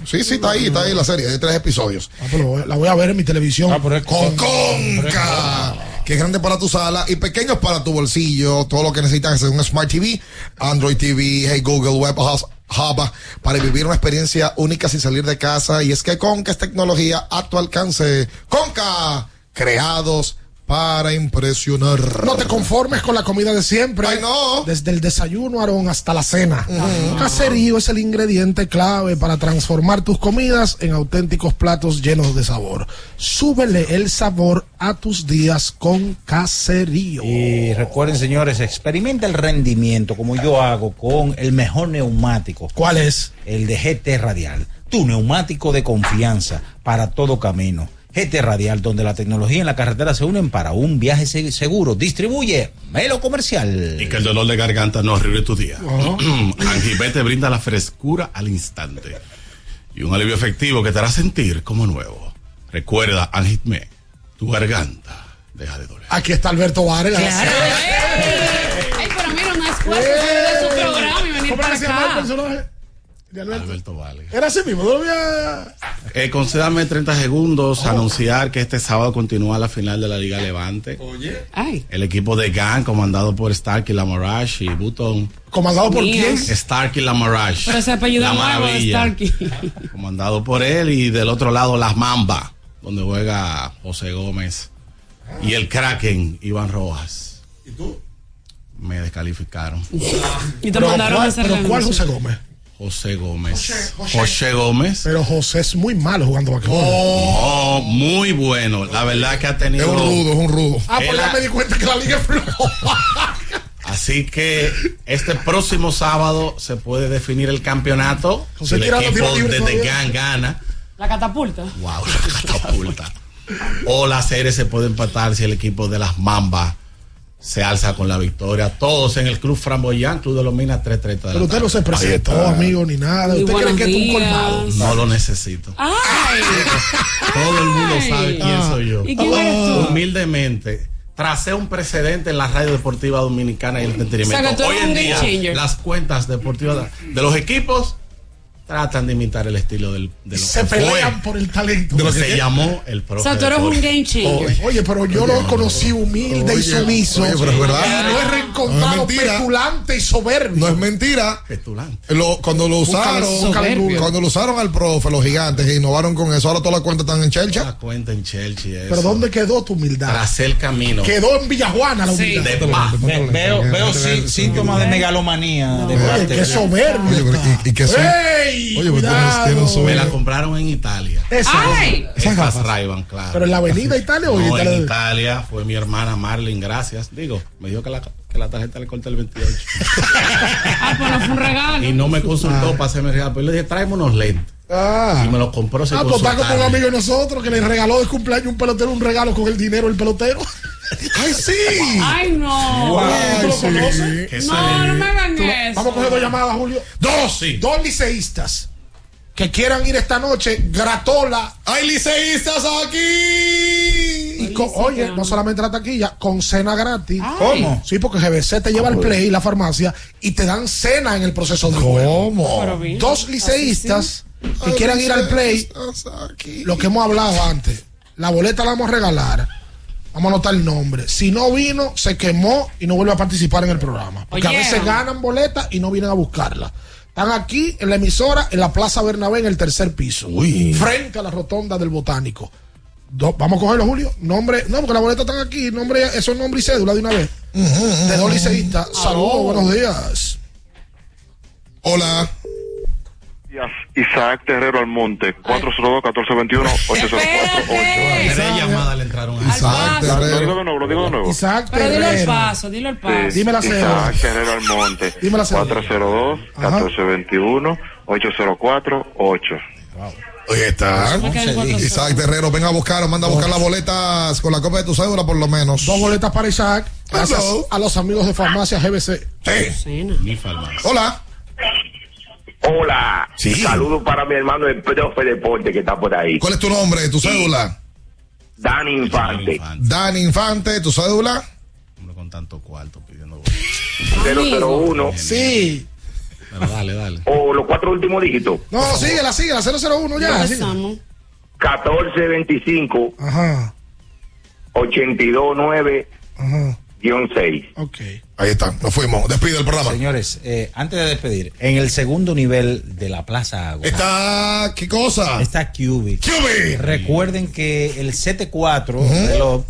sí, sí, está ahí, está ahí la serie, de tres episodios. Ah, pero la voy a ver en mi televisión. Ah, Con Conca. Que es grande para tu sala y pequeños para tu bolsillo. Todo lo que necesitas es un Smart TV, Android TV, Hey Google, Web Hub, Hub, para vivir una experiencia única sin salir de casa. Y es que Conca es tecnología a tu alcance. Conca, creados para impresionar. No te conformes con la comida de siempre. Ay, no. Desde el desayuno, Aarón, hasta la cena. Caserío es el ingrediente clave para transformar tus comidas en auténticos platos llenos de sabor. Súbele el sabor a tus días con Caserío. Y recuerden, señores, experimenta el rendimiento como yo hago con el mejor neumático. ¿Cuál es? El de GT Radial. Tu neumático de confianza para todo camino. GT Radial, donde la tecnología y la carretera se unen para un viaje se- seguro. Distribuye Melo Comercial. Y que el dolor de garganta no arruine tu día. Angibé te brinda la frescura al instante y un alivio efectivo que te hará sentir como nuevo. Recuerda, Angitme, tu garganta deja de doler. Aquí está Alberto Vargas. Ay, pero mira, no es fuerte salir de su programa y venir ¿Cómo para el acá. personaje? De Alberto? Alberto Vale. Era así mismo, no lo había... Eh, concédame 30 segundos a anunciar que este sábado continúa la final de la Liga Levante. Oye. Ay. El equipo de GAN, comandado por Starkey Lamarash y Button. ¿Comandado por Mío. quién? Starkey Lamarash. Pero ese apellido La nuevo. Starkey. comandado por él y del otro lado las Mamba, donde juega José Gómez y el Kraken Iván Rojas. ¿Y tú? Me descalificaron. Y te Pero mandaron ¿cuál- a hacer pero ¿cuál. José Gómez? José Gómez. José, José, Gómez. Pero José es muy malo jugando basquetbol. Oh, muy bueno. La verdad que ha tenido. Es un rudo, es un rudo. Ah, pues ya me di cuenta que la liga es floja. Así que este próximo sábado se puede definir el campeonato. José Si el tirando equipo de The. Gang gana. La catapulta. Wow, la catapulta. o la serie se puede empatar si el equipo de las Mambas se alza con la victoria. Todos en el Club Framboyán, Club de los Minas 330 de Pero la usted no se presentó, amigo, ni nada. Muy ¿Usted cree que es un colmado? No lo necesito. Ay. Todo el mundo sabe quién Ah. soy yo. ¿Y quién eres tú? Humildemente, tracé un precedente en la radio deportiva dominicana y el entretenimiento. O sea, Hoy en día, las cuentas deportivas de los equipos tratan de imitar el estilo del, de lo Se que pelean fue, por el talento. de lo que se llamó el O profe. sea, tú eres un game changer. Oye, pero yo lo conocí humilde y Oye, sumiso. oye, pero es verdad. Y no es montado, mentira. petulante y soberbio. No es mentira. Petulante. Lo- cuando lo usaron, Google. cuando lo usaron al profe, los gigantes, e innovaron con eso, ahora todas las cuentas están en Chelcha. La cuenta en Chelsea. Pero ¿dónde quedó tu humildad? Para hacer camino. Quedó en Villajuana la humildad. De pa. Ve- veo veo sí- síntomas de megalomanía. de Oye, parte qué soberbio. Oye, y, y que son. ¡Ey! Oye, pero cuidado. un Me la compraron en Italia. Esa. ¡Ay! Esas Ray-Ban, claro. Pero en la avenida Italia o en No, en Italia. Italia fue mi hermana Marlene, gracias. Digo, me dijo que la, que la tarjeta le corté el 28. Ah, pues no fue un regalo. y no me consultó para hacerme regalo. Pero yo le dije, tráeme unos lentes. Ah. Y me los compró sin Ah, pues está como un amigo de nosotros que le regaló de cumpleaños un pelotero un regalo con el dinero del pelotero. ¡Ay, sí! Ay, no. Ay, ¿Tú lo conoces? Qué No, no me hagan eso. Vamos a coger dos llamadas, Julio. Dos, Sí. dos liceístas que quieran ir esta noche, gratola. ¡Hay liceístas aquí! Con- oye, no solamente la taquilla, con cena gratis. ¿Cómo? Sí, porque GBC te lleva al play, la farmacia, y te dan cena en el proceso de juego. ¿Cómo? Dos liceístas que quieran ir al play, lo que hemos hablado antes, la boleta la vamos a regalar. Vamos a anotar el nombre. Si no vino, se quemó y no vuelve a participar en el programa. Porque a veces ganan boletas y no vienen a buscarla. Están aquí en la emisora, en la Plaza Bernabé, en el tercer piso. Uy. Frente a la rotonda del Botánico. Do- vamos a cogerlo, Julio. Nombre, no, porque las boletas están aquí. Nombre, eso es nombre y cédula de una vez. De dos liceístas. Saludos, buenos días. Hola. Isaac Terrero Almonte, 402-1421-804-8. Espérate. Tres llamadas le entraron a Isaac Lo digo Terrero. de nuevo, lo digo de nuevo. Isaac Pero dilo al Terrero. paso, dilo al paso. Dime la cédula. Isaac Terrero Almonte, Dime la cédula. 402-1421-804-8. Oye, está. Isaac Terrero, venga a buscar, manda a buscar las boletas con la copia de tu cédula, por lo menos. Dos boletas para Isaac. Gracias Hello. a los amigos de Farmacia GBC. Sí. Cena. mi farmacia. Hola. Hola. Sí. Saludos para mi hermano el profe Deporte que está por ahí. ¿Cuál es tu nombre, tu cédula? Dani Infante. Dani Infante, tu cédula. Hombre, con tanto cuarto pidiendo. 001. Sí. Pero dale, dale. O los cuatro últimos dígitos. No, síguela, síguela. 001 ya. síguela. Empezamos. 1425 Ajá. 829 Ajá. 6. Ok. Ahí está, nos fuimos. Despide el programa. Señores, eh, antes de despedir, en el segundo nivel de la Plaza Agua Está, ¿qué cosa? está Cubic. Cubic. Recuerden que el 7-4 reloj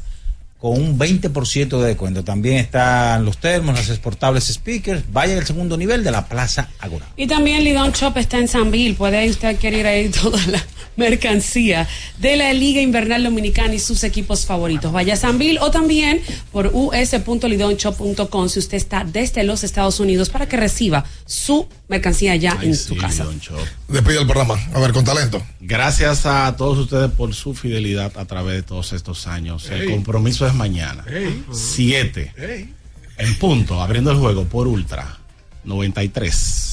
con un 20% de descuento. También están los termos, las exportables speakers. Vaya al segundo nivel de la Plaza Agora. Y también Lidon Shop está en San Bill. Puede usted adquirir ahí toda la mercancía de la Liga Invernal Dominicana y sus equipos favoritos. Vaya a San Bill o también por us.lidonshop.com si usted está desde los Estados Unidos para que reciba su mercancía ya Ay, en sí, su casa. Despide el programa. A ver, con talento. Gracias a todos ustedes por su fidelidad a través de todos estos años. El compromiso es mañana. Ey. Siete. Ey. En punto, abriendo el juego por Ultra 93.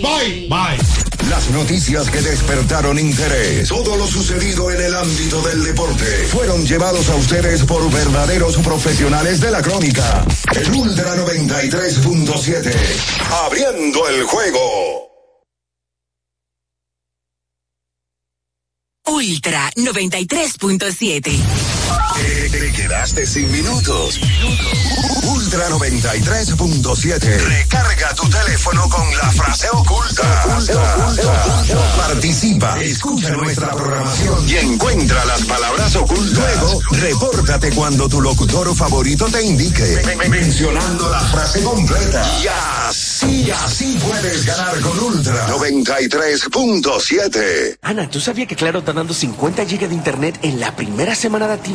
Bye. Bye. Las noticias que despertaron interés, todo lo sucedido en el ámbito del deporte, fueron llevados a ustedes por verdaderos profesionales de la crónica. El Ultra 93.7. Abriendo el juego. Ultra 93.7. Te, te quedaste sin minutos. Ultra 93.7. Recarga tu teléfono con la frase oculta. Participa, escucha nuestra programación y encuentra las palabras ocultas. Luego, repórtate cuando tu locutor favorito te indique, mencionando la frase completa. Y así, así puedes ganar con Ultra 93.7. Ana, ¿tú sabías que Claro está dando 50 GB de internet en la primera semana de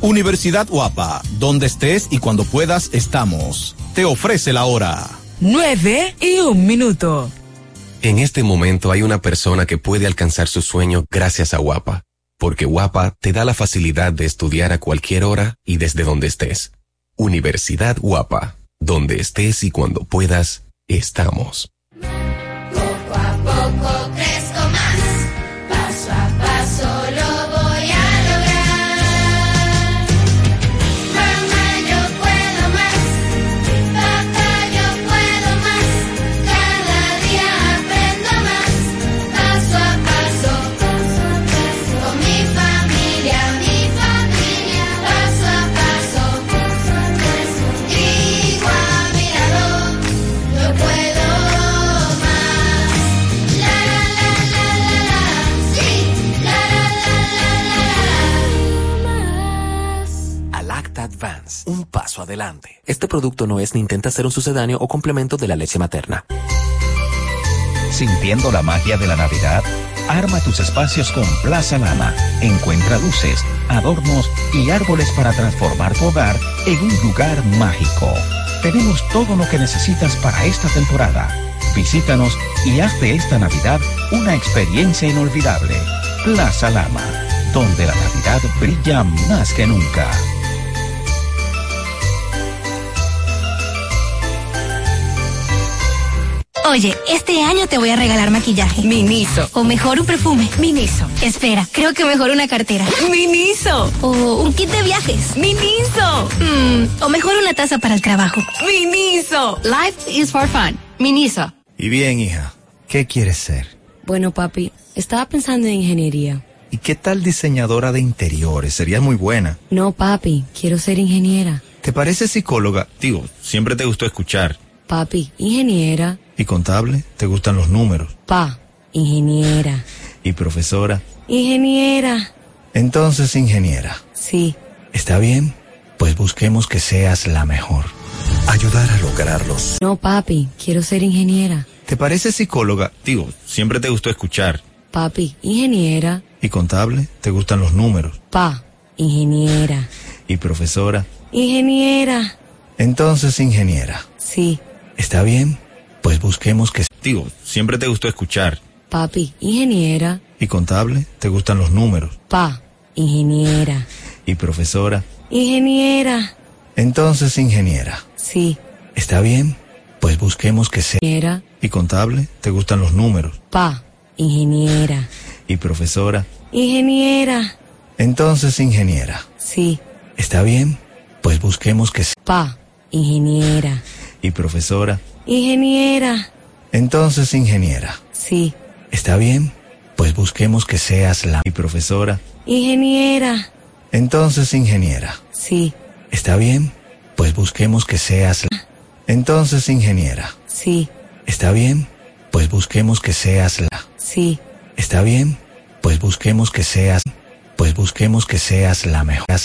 Universidad Guapa, donde estés y cuando puedas estamos. Te ofrece la hora. 9 y un minuto. En este momento hay una persona que puede alcanzar su sueño gracias a Guapa, porque Guapa te da la facilidad de estudiar a cualquier hora y desde donde estés. Universidad Guapa. Donde estés y cuando puedas, estamos. Poco a poco un paso adelante. Este producto no es ni intenta ser un sucedáneo o complemento de la leche materna. Sintiendo la magia de la Navidad, arma tus espacios con Plaza Lama. Encuentra luces, adornos y árboles para transformar tu hogar en un lugar mágico. Tenemos todo lo que necesitas para esta temporada. Visítanos y haz de esta Navidad una experiencia inolvidable. Plaza Lama, donde la Navidad brilla más que nunca. Oye, este año te voy a regalar maquillaje. Miniso. O mejor un perfume. Miniso. Espera, creo que mejor una cartera. Miniso. O un kit de viajes. Miniso. Mm, o mejor una taza para el trabajo. Miniso. Life is for fun. Miniso. Y bien, hija, ¿qué quieres ser? Bueno, papi, estaba pensando en ingeniería. ¿Y qué tal diseñadora de interiores? Serías muy buena. No, papi, quiero ser ingeniera. ¿Te parece psicóloga? Digo, siempre te gustó escuchar. Papi, ingeniera. ¿Y contable? ¿Te gustan los números? Pa, ingeniera. ¿Y profesora? Ingeniera. Entonces, ingeniera. Sí. ¿Está bien? Pues busquemos que seas la mejor. Ayudar a lograrlos. No, papi, quiero ser ingeniera. ¿Te parece psicóloga? Digo, siempre te gustó escuchar. Papi, ingeniera. ¿Y contable? ¿Te gustan los números? Pa, ingeniera. ¿Y profesora? Ingeniera. Entonces, ingeniera. Sí. ¿Está bien? Pues busquemos que... Digo, siempre te gustó escuchar. Papi, ingeniera. ¿Y contable? ¿Te gustan los números? Pa, ingeniera. ¿Y profesora? Ingeniera. Entonces, ingeniera. Sí. ¿Está bien? Pues busquemos que sea... Ingeniera. ¿Y contable? ¿Te gustan los números? Pa, ingeniera. ¿Y profesora? Ingeniera. Entonces, ingeniera. Sí. ¿Está bien? Pues busquemos que sea... Pa, ingeniera. ¿Y profesora? Ingeniera. Entonces, ingeniera. Sí. ¿Está bien? Pues busquemos que seas la... ¿Y profesora? Ingeniera. Entonces, ingeniera. Sí. ¿Está bien? Pues busquemos que seas la... Entonces, ingeniera. Sí. ¿Está bien? Pues busquemos que seas la... Sí. ¿Está bien? Pues busquemos que seas... Pues busquemos que seas la mejor... La